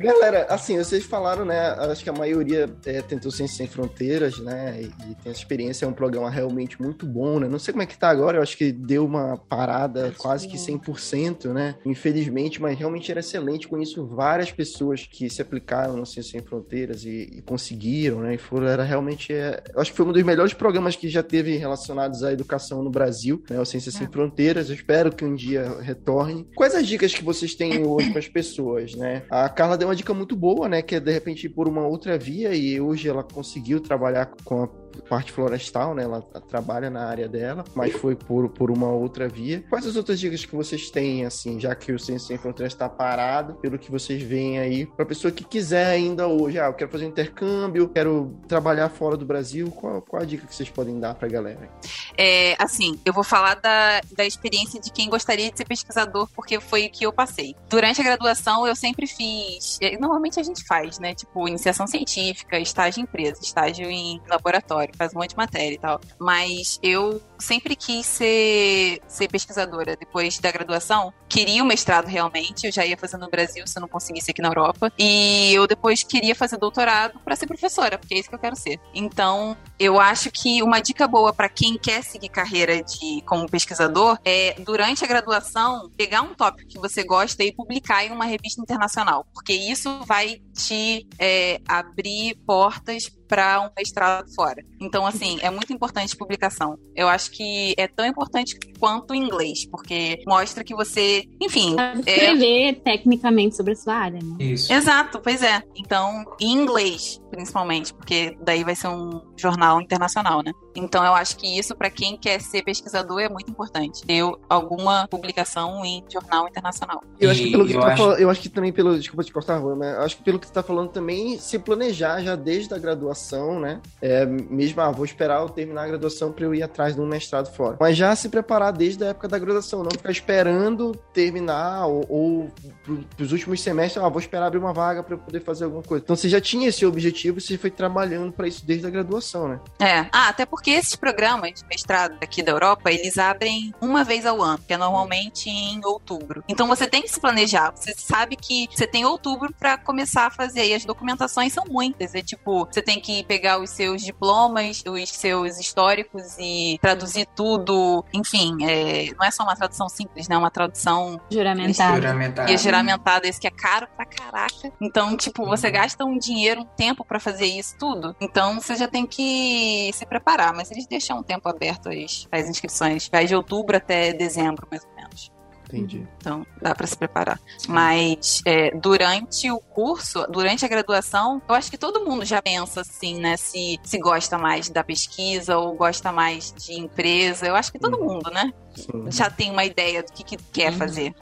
Galera, assim, vocês falaram, né? Acho que a maioria é, tentou Ciência Sem Fronteiras, né? E, e tem essa experiência, é um programa realmente muito bom, né? Não sei como é que tá agora, eu acho que deu uma parada quase que 100%, né? Infelizmente, mas realmente era excelente. Conheço várias pessoas que se aplicaram no Ciência Sem Fronteiras e, e conseguiram, né? E foram, era realmente. É, eu acho que foi um dos melhores programas que já teve relacionados à educação no Brasil, né? O Ciência Sem Fronteiras. Eu espero que um dia retorne. Quais as dicas que vocês têm hoje para as pessoas, né? A Carla deu uma dica muito boa, né? Que é de repente por uma outra via e hoje ela conseguiu trabalhar com a parte florestal, né? Ela trabalha na área dela, mas foi por, por uma outra via. Quais as outras dicas que vocês têm, assim, já que o Ciência Sem Fronteiras está parado, pelo que vocês veem aí, para pessoa que quiser ainda hoje, ah, eu quero fazer um intercâmbio, quero trabalhar fora do Brasil, qual, qual a dica que vocês podem dar pra galera? É, assim, eu vou falar da, da experiência de quem gostaria de ser pesquisador, porque foi o que eu passei. Durante a graduação, eu sempre fiz. Normalmente a gente faz, né? Tipo, iniciação científica, estágio em empresa, estágio em laboratório, faz um monte de matéria e tal. Mas eu sempre quis ser, ser pesquisadora depois da graduação. Queria o mestrado realmente, eu já ia fazer no Brasil se eu não conseguisse aqui na Europa. E eu depois queria fazer doutorado para ser professora, porque é isso que eu quero ser. Então, eu acho que uma dica boa para quem quer seguir carreira de como pesquisador é durante a graduação pegar um tópico que você gosta e publicar em uma revista internacional, porque isso vai te é, abrir portas para um mestrado fora. Então, assim, é muito importante publicação. Eu acho que é tão importante quanto o inglês, porque mostra que você, enfim, Sabe é, Escrever tecnicamente sobre a sua área, né? Isso. Exato, pois é. Então, em inglês, principalmente, porque daí vai ser um jornal internacional, né? Então, eu acho que isso, para quem quer ser pesquisador, é muito importante. Ter alguma publicação em jornal internacional. Eu acho que pelo que eu tu tá acho- falando, eu acho que também pelo, desculpa te cortar, Juan, mas eu acho que pelo que tu tá falando também, se planejar já desde a graduação, né? É, mesmo, ah, vou esperar eu terminar a graduação para eu ir atrás de um mestrado fora. Mas já se preparar desde a época da graduação, não ficar esperando terminar ou, ou pro, pros últimos semestres, ah, vou esperar abrir uma vaga para eu poder fazer alguma coisa. Então você já tinha esse objetivo, você foi trabalhando para isso desde a graduação, né? É. Ah, até porque esses programas de mestrado aqui da Europa, eles abrem uma vez ao ano, que é normalmente em outubro. Então você tem que se planejar. Você sabe que você tem outubro para começar a fazer. E as documentações são muitas. É tipo, você tem que pegar os seus diplomas, os seus históricos e traduzir tudo. Enfim, é, não é só uma tradução simples, né? É uma tradução Juramentada. Juramentada. e é juramentada, esse que é caro pra caraca. Então, tipo, você gasta um dinheiro, um tempo pra fazer isso tudo. Então, você já tem que se preparar. Mas eles deixam um tempo aberto as, as inscrições. Vai de outubro até dezembro, mais ou menos. Entendi. Então, dá pra se preparar. Mas é, durante o curso, durante a graduação, eu acho que todo mundo já pensa assim, né? Se, se gosta mais da pesquisa ou gosta mais de empresa. Eu acho que todo mundo, né? Sim. Já tem uma ideia do que, que quer fazer.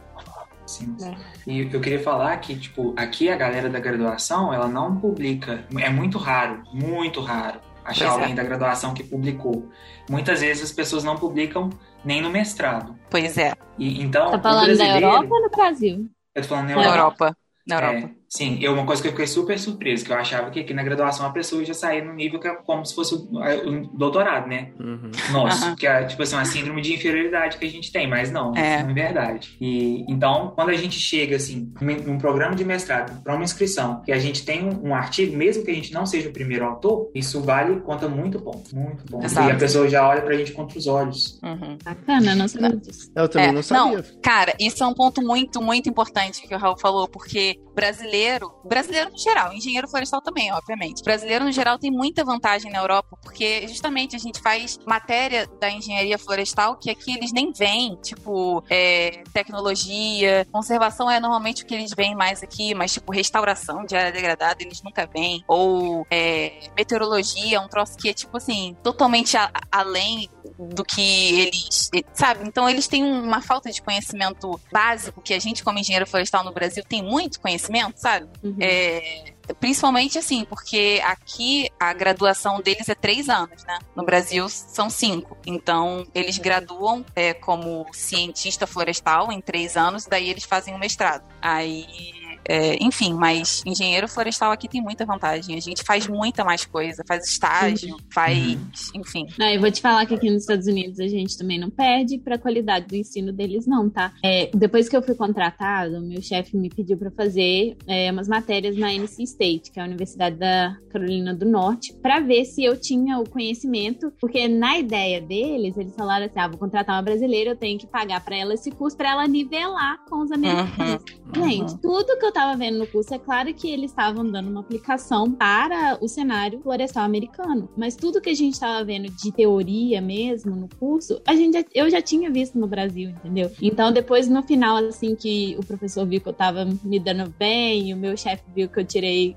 Sim. É. E eu queria falar que, tipo, aqui a galera da graduação, ela não publica. É muito raro, muito raro achar Pois é. alguém da graduação que publicou. Muitas vezes as pessoas não publicam nem no mestrado. Pois é, E, então, Tá falando da. Europa ou no Brasil? Eu tô falando na na Europa. Europa. Na Europa. É, sim, eu, uma coisa que eu fiquei super surpreso, que eu achava que aqui na graduação a pessoa já saía no nível que é como se fosse o, o doutorado, né? Uhum. Nosso, Aham. que é tipo assim, uma síndrome de inferioridade que a gente tem, mas não, É. isso não é verdade. E então, quando a gente chega assim, num programa de mestrado, para uma inscrição, que a gente tem um, um artigo, mesmo que a gente não seja o primeiro autor, isso vale, conta muito ponto, muito bom. Exato. E a pessoa já olha pra gente contra os olhos. Uhum. Bacana, não sabia disso. Eu também É, não sabia. Cara, isso é um ponto muito, muito importante que o Raul falou, porque brasileiro, brasileiro no geral, engenheiro florestal também, obviamente. Brasileiro no geral tem muita vantagem na Europa, porque justamente a gente faz matéria da engenharia florestal que aqui eles nem veem, tipo, é, tecnologia, conservação é normalmente o que eles veem mais aqui, mas tipo, restauração de área degradada eles nunca veem, ou é, meteorologia, um troço que é tipo assim, totalmente a- além do que eles, sabe? Então eles têm uma falta de conhecimento básico que a gente como engenheiro florestal no Brasil tem muito conhecimento, sabe? Uhum. É, principalmente assim, porque aqui a graduação deles é três anos, né? No Brasil são cinco. Então eles graduam é, como cientista florestal em três anos, daí eles fazem um mestrado. Aí é, enfim, mas engenheiro florestal aqui tem muita vantagem. A gente faz muita mais coisa, faz estágio, faz, enfim. Não, eu vou te falar que aqui nos Estados Unidos a gente também não perde pra qualidade do ensino deles, não, tá? É, depois que eu fui contratada, o meu chefe me pediu pra fazer é, umas matérias na NC State, que é a Universidade da Carolina do Norte, pra ver se eu tinha o conhecimento, porque na ideia deles, eles falaram assim: ah, vou contratar uma brasileira, eu tenho que pagar pra ela esse curso pra ela nivelar com os americanos. Gente, tudo que eu tava vendo no curso, é claro que eles estavam dando uma aplicação para o cenário florestal americano, mas tudo que a gente tava vendo de teoria mesmo no curso, a gente eu já tinha visto no Brasil, entendeu? Então depois no final assim que o professor viu que eu tava me dando bem, e o meu chefe viu que eu tirei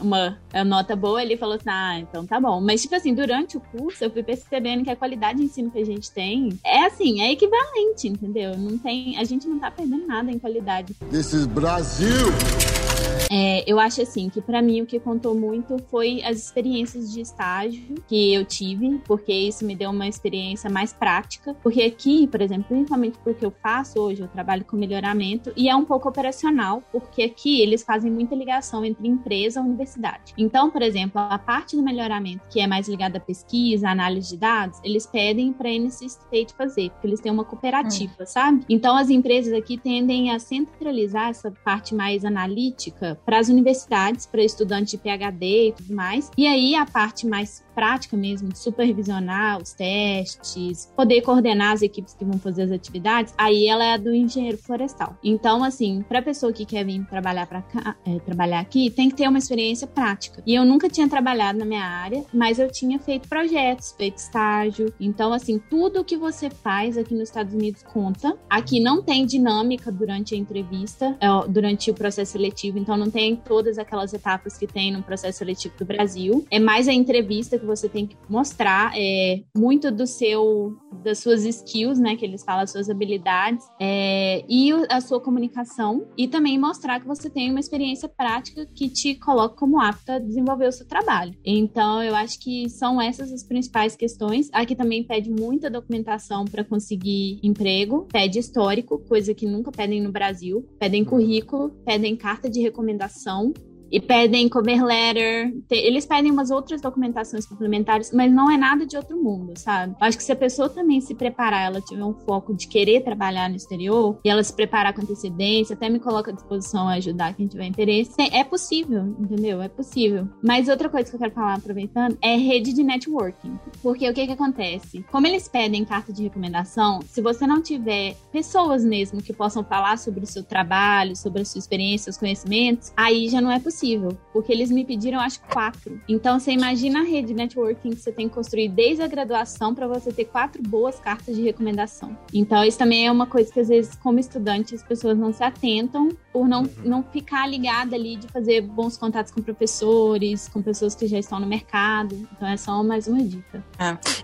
uma nota boa, ele falou assim: "Ah, então tá bom". Mas tipo assim, durante o curso eu fui percebendo que a qualidade de ensino que a gente tem é assim, é equivalente, entendeu? Não tem, a gente não tá perdendo nada em qualidade. This is Brazil. É, eu acho assim que pra mim o que contou muito foi as experiências de estágio que eu tive, porque isso me deu uma experiência mais prática. Porque aqui, por exemplo, principalmente porque eu faço hoje, eu trabalho com melhoramento e é um pouco operacional, porque aqui eles fazem muita ligação entre empresa e universidade. Então, por exemplo, a parte do melhoramento que é mais ligada à pesquisa, análise de dados, eles pedem para a NC State fazer, porque eles têm uma cooperativa, sabe? Então, as empresas aqui tendem a centralizar essa parte mais analítica para as universidades, para estudantes de PhD e tudo mais. E aí a parte mais prática mesmo, de supervisionar os testes, poder coordenar as equipes que vão fazer as atividades, aí ela é do engenheiro florestal. Então, assim, para pessoa que quer vir trabalhar para é, trabalhar aqui, tem que ter uma experiência prática. E eu nunca tinha trabalhado na minha área, mas eu tinha feito projetos, feito estágio. Então, assim, tudo que você faz aqui nos Estados Unidos conta. Aqui não tem dinâmica durante a entrevista, é, durante o processo seletivo, então não tem todas aquelas etapas que tem no processo seletivo do Brasil. É mais a entrevista que você tem que mostrar é, muito do seu das suas skills, né, que eles falam, as suas habilidades, é, e a sua comunicação, e também mostrar que você tem uma experiência prática que te coloca como apta a desenvolver o seu trabalho. Então, eu acho que são essas as principais questões. Aqui também pede muita documentação para conseguir emprego, pede histórico, coisa que nunca pedem no Brasil, pedem currículo, pedem carta de recomendação. E pedem cover letter. Te- Eles pedem umas outras documentações complementares, mas não é nada de outro mundo, sabe? Acho que se a pessoa também se preparar, ela tiver um foco de querer trabalhar no exterior, e ela se preparar com antecedência, até me coloca à disposição a ajudar quem tiver interesse, é é possível, entendeu? É possível. Mas outra coisa que eu quero falar, aproveitando, é rede de networking. Porque o que que acontece? Como eles pedem carta de recomendação, se você não tiver pessoas mesmo que possam falar sobre o seu trabalho, sobre a sua experiência, seus conhecimentos, aí já não é possível. Porque eles me pediram, acho, quatro. Então, você imagina a rede de networking que você tem que construir desde a graduação para você ter quatro boas cartas de recomendação. Então, isso também é uma coisa que, às vezes, como estudante, as pessoas não se atentam por não, não ficar ligada ali de fazer bons contatos com professores, com pessoas que já estão no mercado. Então, é só mais uma dica.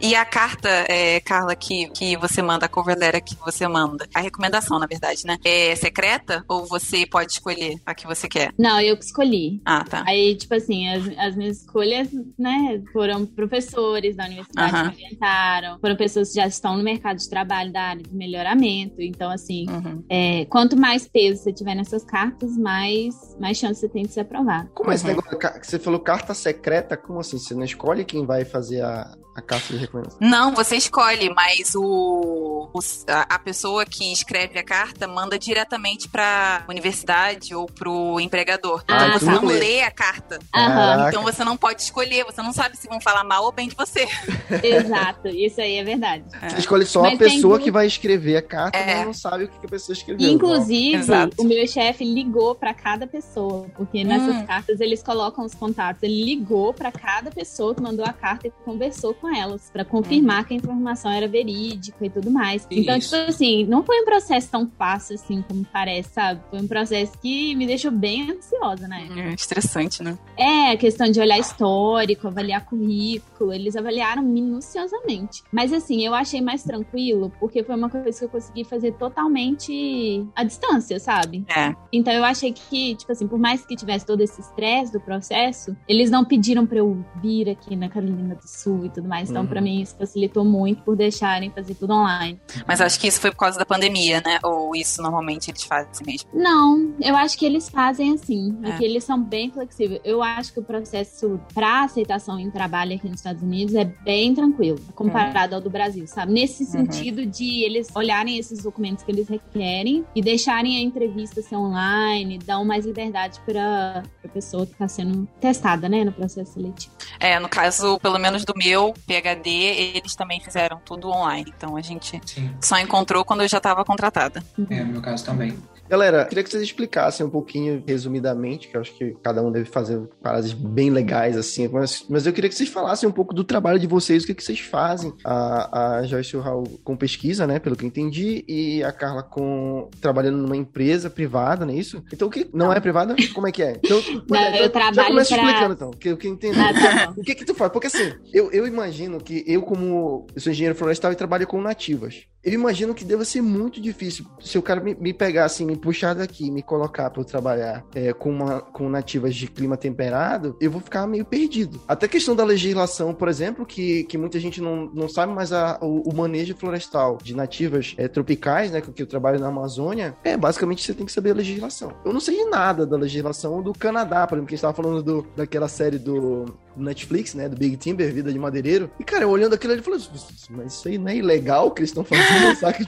E a carta, é, Carla, que, que você manda, a cover letter que você manda, a recomendação, na verdade, né? É secreta ou você pode escolher a que você quer? Não, eu que escolhi. Ah, tá. Aí, tipo assim, as, as minhas escolhas, né, foram professores da universidade que me orientaram, foram pessoas que já estão no mercado de trabalho da área de melhoramento. Então, assim, Uhum. é, quanto mais peso você tiver nessas cartas, mais, mais chance você tem de ser aprovado. Como é esse Uhum. negócio? Você falou carta secreta? Como assim? Você não escolhe quem vai fazer a, a carta de recomendação? Não, você escolhe, mas o, o- a, pessoa que escreve a carta manda diretamente pra universidade ou pro empregador. Ah, Então você tá. não lê a carta. Aham. Então você não pode escolher, você não sabe se vão falar mal ou bem de você. exato. Isso aí é verdade. Você escolhe só Mas a tem pessoa grupo- que vai escrever a carta, É. mas não sabe o que a pessoa escreveu. Inclusive, o meu chefe ligou pra cada pessoa, porque nessas Hum. cartas eles colocam os contatos. Ele ligou pra cada pessoa que mandou a carta e conversou com elas pra confirmar que a informação era verídica e tudo mais. Então, Isso. tipo assim, não foi um processo tão fácil assim como parece, sabe? Foi um processo que me deixou bem ansiosa, né? É estressante, né? É, a questão de olhar histórico, avaliar currículo, eles avaliaram minuciosamente. Mas assim, eu achei mais tranquilo, porque foi uma coisa que eu consegui fazer totalmente à distância, sabe? É. Então eu achei que, tipo assim, por mais que tivesse todo esse estresse do processo, eles não pediram pra eu vir aqui na Carolina do Sul e tudo mais. Então, Uhum. pra mim, isso facilitou muito por deixarem fazer tudo online. Mas acho que isso foi por causa da pandemia, né? Ou isso normalmente eles fazem mesmo. Não, eu acho que eles fazem assim. É. Aqui eles são bem flexíveis. Eu acho que o processo para aceitação em trabalho aqui nos Estados Unidos é bem tranquilo, comparado ao do Brasil, sabe? Nesse Uhum. sentido de eles olharem esses documentos que eles requerem e deixarem a entrevista ser online, dão mais liberdade para a pessoa que está sendo testada, né, no processo seletivo. É, no caso, pelo menos do meu PhD, eles também fizeram tudo online. Então a gente Sim, só encontrou quando eu já estava contratada. é no meu caso também. Galera, queria que vocês explicassem um pouquinho, resumidamente, que eu acho que cada um deve fazer paradas bem legais, assim, mas, mas eu queria que vocês falassem um pouco do trabalho de vocês, o que, que vocês fazem. A, a Joyce e o Raul com pesquisa, né, pelo que eu entendi, e a Carla com trabalhando numa empresa privada, não é isso? Então, o que não é privada? Como é que é? Então, Não, eu já trabalho começa pra- explicando, então, que eu que entendo. Ah, tá. O que que tu faz? Porque assim, eu, eu imagino que eu, como eu sou engenheiro florestal e trabalho com nativas, eu imagino que deva ser muito difícil se o cara me, me pegar assim, me puxar daqui, me colocar para eu trabalhar é, com, uma, com nativas de clima temperado, eu vou ficar meio perdido. Até a questão da legislação, por exemplo, que, que muita gente não, não sabe, mas a, o, o manejo florestal de nativas é, tropicais, né, que eu trabalho na Amazônia, é basicamente você tem que saber a legislação. Eu não sei nada da legislação do Canadá, por exemplo, que a gente tava falando do, daquela série do do Netflix, né? Do Big Timber, Vida de Madeireiro. E, cara, eu olhando aquilo, ele falou, mas isso aí não é ilegal que eles estão fazendo, saca?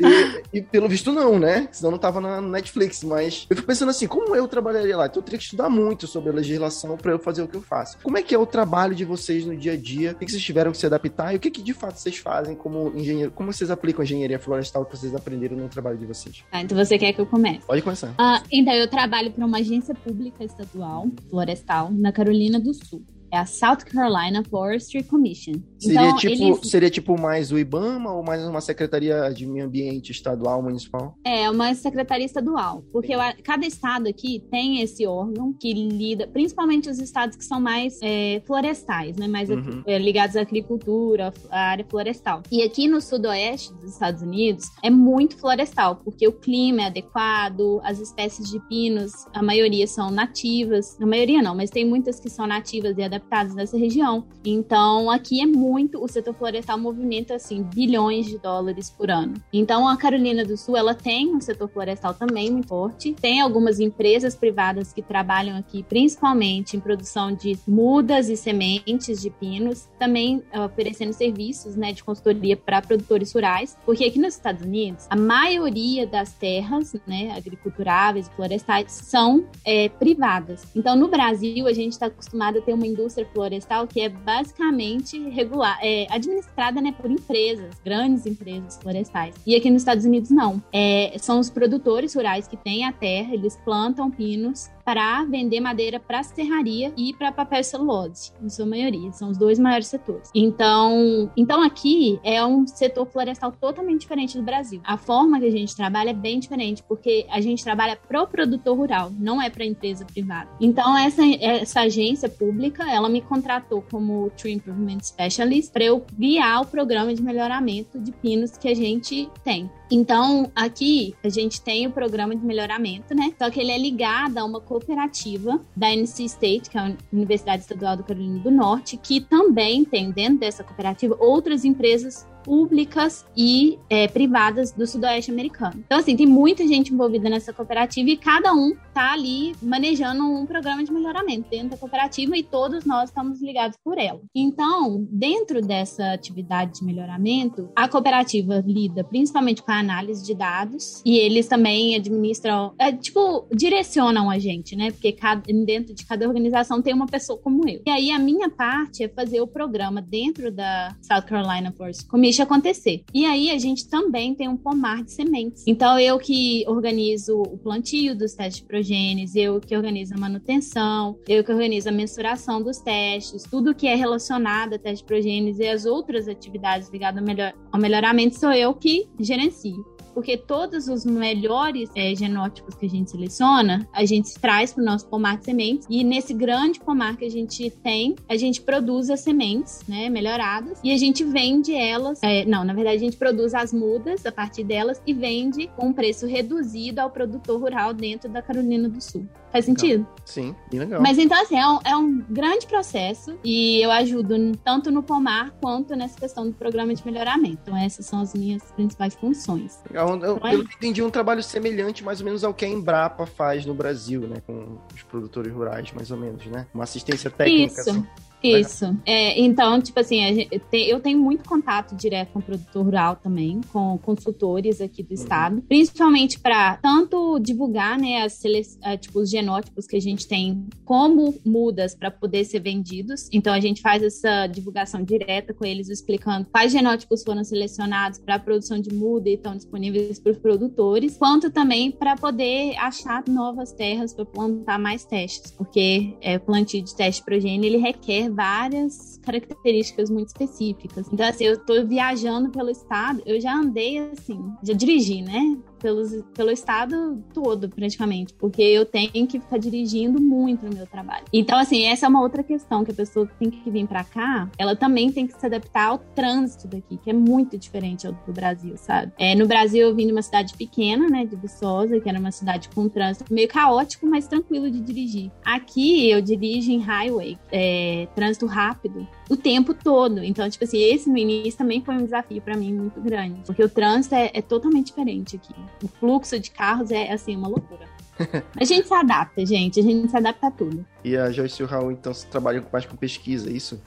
E, e pelo visto não, né? Senão não tava na Netflix. Mas eu fico pensando assim, como eu trabalharia lá? Então eu teria que estudar muito sobre a legislação para eu fazer o que eu faço. Como é que é o trabalho de vocês no dia a dia? O que, vocês tiveram que se adaptar? E o que, que de fato vocês fazem como engenheiro? Como vocês aplicam a engenharia florestal que vocês aprenderam no trabalho de vocês? Tá, então você quer que eu comece? Pode começar. Ah, então, eu trabalho para uma agência pública estadual, florestal, na Carolina do Sul. É a South Carolina Forestry Commission. Seria, então, tipo, eles... seria tipo mais o IBAMA ou mais uma secretaria de meio ambiente estadual, municipal? É uma secretaria estadual, porque cada estado aqui tem esse órgão que lida, principalmente os estados que são mais é, florestais, né, mais Uhum. é, ligados à agricultura, à área florestal. E aqui no sudoeste dos Estados Unidos é muito florestal, porque o clima é adequado, as espécies de pinos, a maioria são nativas, a maioria não, mas tem muitas que são nativas e adaptadas adaptados nessa região. Então, aqui é muito, o setor florestal movimenta, assim, bilhões de dólares por ano. Então, a Carolina do Sul, ela tem um setor florestal também muito forte, tem algumas empresas privadas que trabalham aqui, principalmente em produção de mudas e sementes de pinos, também uh, oferecendo serviços, né, de consultoria para produtores rurais, porque aqui nos Estados Unidos, a maioria das terras, né, agriculturáveis florestais são é, privadas. Então, no Brasil, a gente está acostumado a ter uma indústria florestal que é basicamente regular, é, administrada né, por empresas, grandes empresas florestais. E aqui nos Estados Unidos, não. É, são os produtores rurais que têm a terra, eles plantam pinos para vender madeira para serraria e para papel celulose, em sua maioria. São os dois maiores setores. Então, então aqui é um setor florestal totalmente diferente do Brasil. A forma que a gente trabalha é bem diferente, porque a gente trabalha pro produtor rural, não é para empresa privada. Então, essa, essa agência pública, ela me contratou como Tree Improvement Specialist para eu guiar o programa de melhoramento de pinos que a gente tem. Então, aqui a gente tem o programa de melhoramento, né? Só que ele é ligado a uma cooperativa da NC State, que é a Universidade Estadual do Carolina do Norte, que também tem dentro dessa cooperativa outras empresas públicas e é, privadas do sudoeste americano. Então, assim, tem muita gente envolvida nessa cooperativa e cada um tá ali manejando um programa de melhoramento dentro da cooperativa e todos nós estamos ligados por ela. Então, dentro dessa atividade de melhoramento, a cooperativa lida principalmente com a análise de dados e eles também administram, é, tipo, direcionam a gente, né? Porque cada, dentro de cada organização tem uma pessoa como eu. E aí a minha parte é fazer o programa dentro da South Carolina Forest Commission deixa acontecer. E aí a gente também tem um pomar de sementes. Então eu que organizo o plantio dos testes de progênies, eu que organizo a manutenção, eu que organizo a mensuração dos testes, tudo que é relacionado a teste de progênies e as outras atividades ligadas ao, melhor, ao melhoramento sou eu que gerencio porque todos os melhores é, genótipos que a gente seleciona, a gente traz para o nosso pomar de sementes. E nesse grande pomar que a gente tem, a gente produz as sementes, né, melhoradas, e a gente vende elas. É, não, na verdade, a gente produz as mudas a partir delas e vende com um preço reduzido ao produtor rural dentro da Carolina do Sul. Faz sentido? Sim, bem legal. Mas então, assim, é um, é um grande processo e eu ajudo tanto no pomar quanto nessa questão do programa de melhoramento. Então, essas são as minhas principais funções. Legal. Eu, então, é eu entendi um trabalho semelhante, mais ou menos, ao que a Embrapa faz no Brasil, né? Com os produtores rurais, mais ou menos, né? Uma assistência técnica. Isso. Isso. É, então, tipo assim, eu tenho muito contato direto com o produtor rural também, com consultores aqui do uhum. estado, principalmente para tanto divulgar, né, as tipo, os genótipos que a gente tem como mudas para poder ser vendidos. Então, a gente faz essa divulgação direta com eles, explicando quais genótipos foram selecionados para a produção de muda e estão disponíveis para os produtores, quanto também para poder achar novas terras para plantar mais testes, porque é, plantio de teste progênio ele requer várias características muito específicas. Então, assim, eu tô viajando pelo estado, eu já andei assim, já dirigi, né? Pelos, pelo estado todo, praticamente, porque eu tenho que ficar dirigindo muito no meu trabalho. Então, assim, essa é uma outra questão que a pessoa tem que vir para cá, ela também tem que se adaptar ao trânsito daqui, que é muito diferente do Brasil, sabe? É, no Brasil, eu vim de uma cidade pequena, né, de Viçosa, que era uma cidade com trânsito meio caótico, mas tranquilo de dirigir. Aqui, eu dirijo em highway, é, trânsito rápido, o tempo todo. Então, tipo assim, esse no início também foi um desafio para mim muito grande, porque o trânsito é, é, totalmente diferente aqui. O fluxo de carros é, assim, uma loucura. a gente se adapta, gente, a gente se adapta a tudo. E a Joyce e o Raul, então, você trabalha mais com pesquisa, é isso?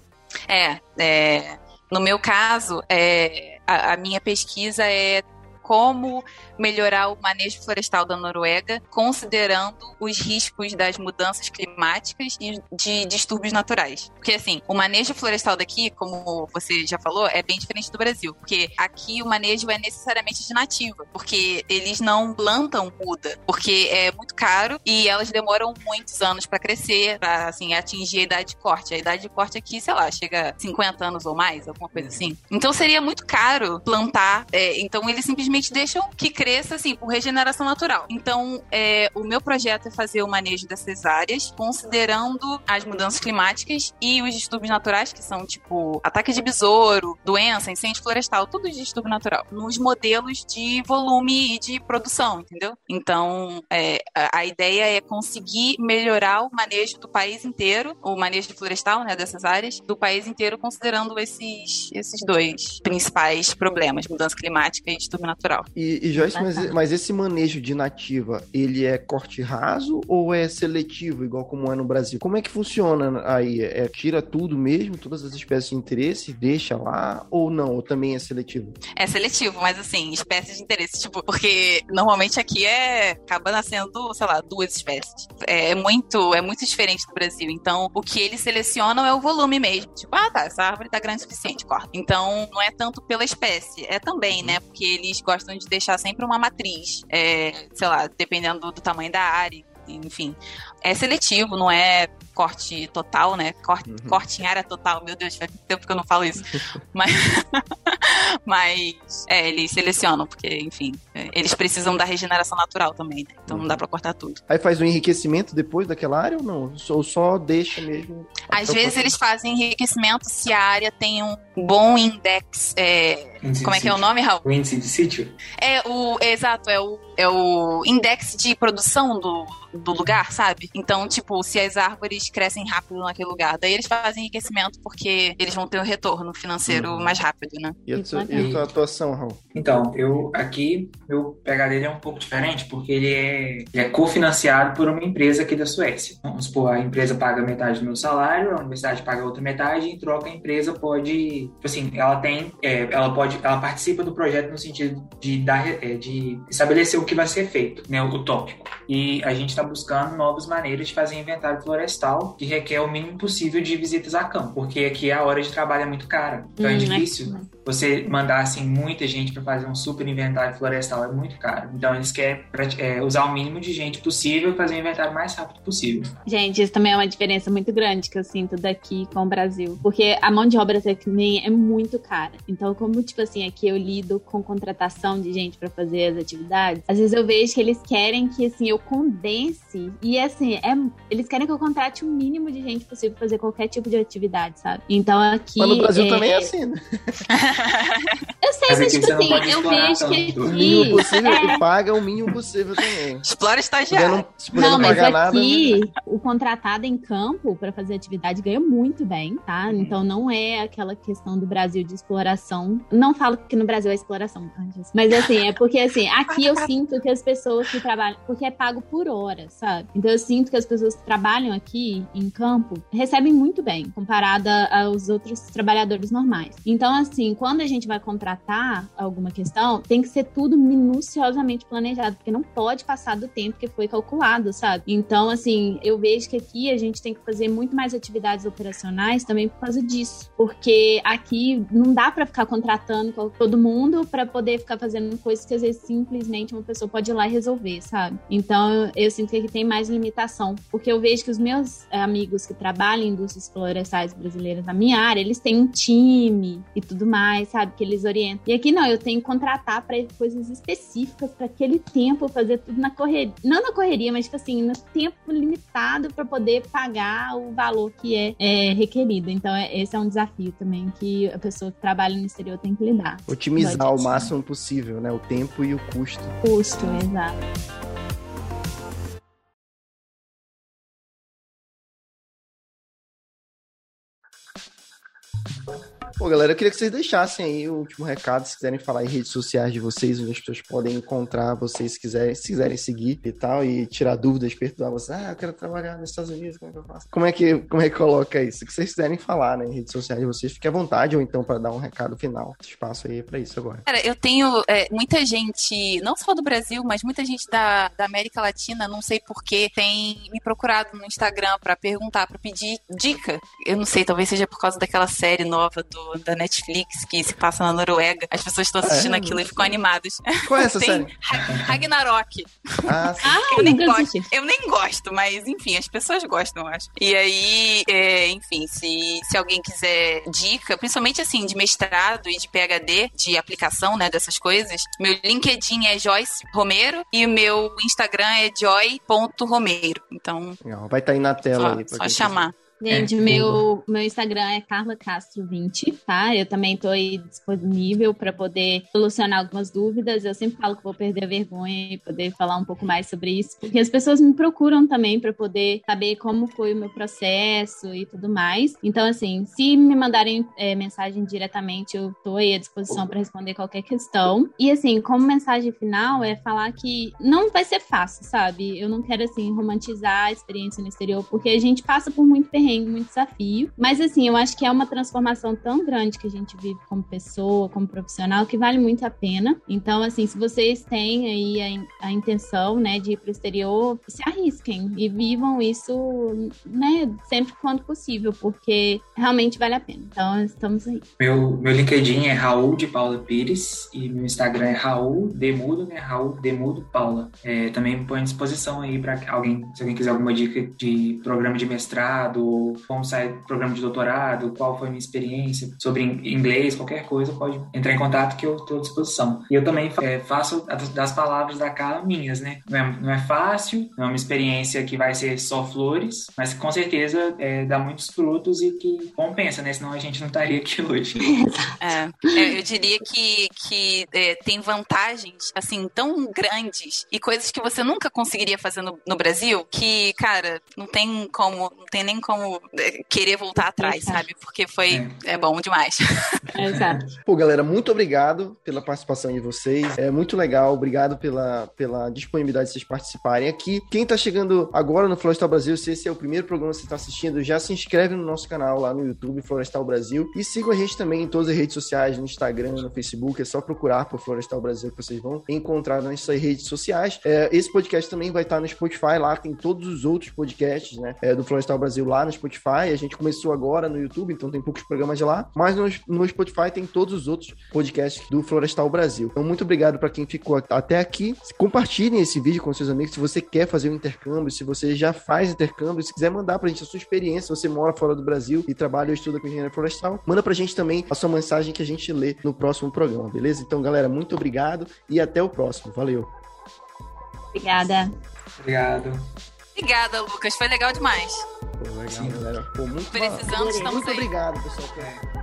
É, é no meu caso, é, a, a minha pesquisa é como melhorar o manejo florestal da Noruega, considerando os riscos das mudanças climáticas e de distúrbios naturais. Porque, assim, o manejo florestal daqui, como você já falou, é bem diferente do Brasil. Porque aqui o manejo é necessariamente de nativa, porque eles não plantam muda, porque é muito caro e elas demoram muitos anos para crescer, para assim, atingir a idade de corte. A idade de corte aqui, sei lá, chega a 50 anos ou mais, alguma coisa assim. Então seria muito caro plantar. É, então eles simplesmente simplesmente deixam que cresça assim por regeneração natural. Então, é, o meu projeto é fazer o manejo dessas áreas, considerando as mudanças climáticas e os distúrbios naturais, que são tipo ataque de besouro, doença, incêndio florestal, tudo de distúrbio natural, nos modelos de volume e de produção, entendeu? Então, é, a, ideia é conseguir melhorar o manejo do país inteiro, o manejo florestal, né, dessas áreas, do país inteiro, considerando esses, esses dois principais problemas, mudança climática e distúrbio natural. E, e Joyce, mas, mas esse manejo de nativa, ele é corte raso ou é seletivo, igual como é no Brasil? Como é que funciona aí? É, tira tudo mesmo, todas as espécies de interesse, deixa lá, ou não? Ou também é seletivo? É seletivo, mas assim, espécies de interesse, tipo, porque normalmente aqui é acaba nascendo, sei lá, duas espécies. É, é muito, é muito diferente do Brasil. Então, o que eles selecionam é o volume mesmo. Tipo, ah, tá, essa árvore tá grande o suficiente, corta. Então, não é tanto pela espécie, é também, né? Porque eles gostam de deixar sempre uma matriz, é, sei lá, dependendo do, do tamanho da área enfim, é seletivo, não é corte total, né? Corte, uhum. corte em área total. Meu Deus, faz tempo que eu não falo isso. mas, mas é, eles selecionam, porque, enfim, é, eles precisam da regeneração natural também, né? Então uhum. não dá pra cortar tudo. Aí faz o um enriquecimento depois daquela área ou não? Ou só deixa mesmo? Às vezes eles fazem enriquecimento se a área tem um bom index. É, como é que é o nome, Raul? O índice de sítio? É o. Exato, é o, é o index de produção do, do lugar, sabe? Então, tipo, se as árvores crescem rápido naquele lugar, daí eles fazem enriquecimento porque eles vão ter um retorno financeiro uhum. mais rápido, né? E a, tua, e a tua atuação, Raul? Então, eu aqui, meu PH dele é um pouco diferente, porque ele é, ele é cofinanciado por uma empresa aqui da Suécia. Vamos supor, a empresa paga metade do meu salário, a universidade paga outra metade, e em troca a empresa pode, tipo assim, ela tem, é, ela pode, ela participa do projeto no sentido de dar, é, de estabelecer o que vai ser feito, né, o tópico. E a gente está buscando novas maneiras de fazer inventário florestal que requer o mínimo possível de visitas a campo, porque aqui a hora de trabalho é muito cara. Então é hum, é difícil é. Você mandar assim muita gente para fazer um super inventário florestal, é muito caro. Então eles querem é, usar o mínimo de gente possível e fazer o inventário mais rápido possível. Gente, isso também é uma diferença muito grande que eu sinto daqui com o Brasil, porque a mão de obra aqui é muito cara. Então, como tipo assim, aqui eu lido com contratação de gente para fazer as atividades, às vezes eu vejo que eles querem que assim eu condense e assim, é, eles querem que eu contrate o mínimo de gente possível pra fazer qualquer tipo de atividade, sabe? Então aqui. Mas no Brasil é... também é assim, né? eu sei, mas, mas tipo assim, eu vejo que aqui. O mínimo possível é... paga o mínimo possível também. Explora estagiário. Não, não mas aqui nada, né? o contratado em campo para fazer atividade ganha muito bem, tá? Uhum. Então não é aquela questão do Brasil de exploração. Não falo que no Brasil é exploração, tá? mas assim, é porque assim, aqui eu sinto que as pessoas que trabalham, porque é pago por hora, sabe? Então eu sinto que as pessoas que trabalham aqui em campo recebem muito bem, comparada aos outros trabalhadores normais. Então, assim, quando a gente vai contratar alguma questão, tem que ser tudo minuciosamente planejado, porque não pode passar do tempo que foi calculado, sabe? Então, assim, eu vejo que aqui a gente tem que fazer muito mais atividades operacionais também por causa disso, porque aqui não dá para ficar contratando todo mundo para poder ficar fazendo coisas que às vezes simplesmente uma pessoa pode ir lá e resolver, sabe? Então, eu sinto que aqui tem mais limitação, porque eu vejo que os meus amigos que trabalham em indústrias florestais brasileiras na minha área, eles têm um time e tudo mais, sabe? Que eles orientam. E aqui não, eu tenho que contratar para coisas específicas para aquele tempo, fazer tudo na correria. Não na correria, mas tipo assim, no tempo limitado para poder pagar o valor que é, é requerido. Então, é, esse é um desafio também que a pessoa que trabalha no exterior tem que lidar. Otimizar o máximo possível, né? O tempo e o custo. Custo, exato. Bom, galera, eu queria que vocês deixassem aí o último recado, se quiserem falar em redes sociais de vocês, onde as pessoas podem encontrar vocês, se quiserem, se quiserem seguir e tal, e tirar dúvidas, perturbar vocês. Ah, eu quero trabalhar nos Estados Unidos, como é que eu faço? Como é que, como é que coloca isso? Se vocês quiserem falar, né, em redes sociais de vocês, fique à vontade, ou então para dar um recado final. Espaço aí para isso agora. Cara, eu tenho é, muita gente, não só do Brasil, mas muita gente da, da América Latina, não sei porquê, tem me procurado no Instagram para perguntar, para pedir dica. Eu não sei, talvez seja por causa daquela série nova do do, da Netflix que se passa na Noruega. As pessoas estão assistindo Ah, é? aquilo e ficam animadas. Qual é essa Tem série? Ra- Ragnarok. Ah, sim. Ah, Eu nem, gosto, eu nem gosto, mas enfim, as pessoas gostam, eu acho. E aí, é, enfim, se, se alguém quiser dica, principalmente assim, de mestrado e de PhD, de aplicação, né, dessas coisas, meu LinkedIn é Joyce Romero e o meu Instagram é joy.romeiro. Então, Legal. Vai estar aí na tela só, aí. pra só chamar. Gente, É, meu, meu Instagram é Carla Castro 20, tá? Eu também tô aí disponível para poder solucionar algumas dúvidas. Eu sempre falo que vou perder a vergonha e poder falar um pouco mais sobre isso, porque as pessoas me procuram também para poder saber como foi o meu processo e tudo mais. Então, assim, se me mandarem é, mensagem diretamente, eu tô aí à disposição para responder qualquer questão. E, assim, como mensagem final, é falar que não vai ser fácil, sabe? Eu não quero, assim, romantizar a experiência no exterior, porque a gente passa por muito perrengue, muito desafio. Mas, assim, eu acho que é uma transformação tão grande que a gente vive como pessoa, como profissional, que vale muito a pena. Então, assim, se vocês têm aí a, in- a intenção, né, de ir pro exterior, se arrisquem e vivam isso, né, sempre quando possível, porque realmente vale a pena. Então, estamos aí. Meu, meu LinkedIn é Raul de Paula Pires e meu Instagram é Raul Demudo, né? Raul Demudo Paula. É, também põe à disposição aí para alguém, se alguém quiser alguma dica de programa de mestrado, ou como sai programa de doutorado, qual foi a minha experiência sobre in- inglês, qualquer coisa, pode entrar em contato que eu estou à disposição. E eu também é, faço das- palavras da Carla minhas, né? Não é, não é fácil, não é uma experiência que vai ser só flores, mas com certeza é, dá muitos frutos e que compensa, né? Senão a gente não estaria aqui hoje. É, eu diria que, que é, tem vantagens, assim, tão grandes e coisas que você nunca conseguiria fazer no, no Brasil que, cara, não tem como, não tem nem como é, querer voltar atrás, Exato. sabe? Porque foi, é bom demais. Exato. Pô, galera, muito obrigado pela participação de vocês. É muito legal. Obrigado pela, pela disponibilidade de vocês participarem aqui. Quem tá chegando agora no Florestal Brasil, se esse é o primeiro programa que você tá assistindo, já se inscreve no nosso canal lá no YouTube, Florestal Brasil. E sigam a gente também em todas as redes sociais, no Instagram, no Facebook. É só procurar por Florestal Brasil que vocês vão encontrar nas suas redes sociais. É, esse podcast também vai estar no Spotify. Lá tem todos os outros podcasts, né? é, do Florestal Brasil lá no Spotify. A gente começou agora no YouTube, então tem poucos programas de lá. Mas no, no Spotify tem todos os outros podcasts do Florestal Brasil. Então, muito obrigado para quem ficou até aqui. Compartilhem esse vídeo com seus amigos se você quer fazer um intercâmbio, se você já faz intercâmbio, se quiser mandar pra gente a sua experiência, se você mora fora do Brasil e trabalha ou estuda com engenharia florestal, manda pra gente também a sua mensagem que a gente lê no próximo programa, beleza? Então, galera, muito obrigado e até o próximo. Valeu. Obrigada. Obrigado. Obrigada, Lucas. Foi legal demais. Pô, legal, Sim. galera. Pô, muito, Precisando, estamos muito aí. obrigado, pessoal. É.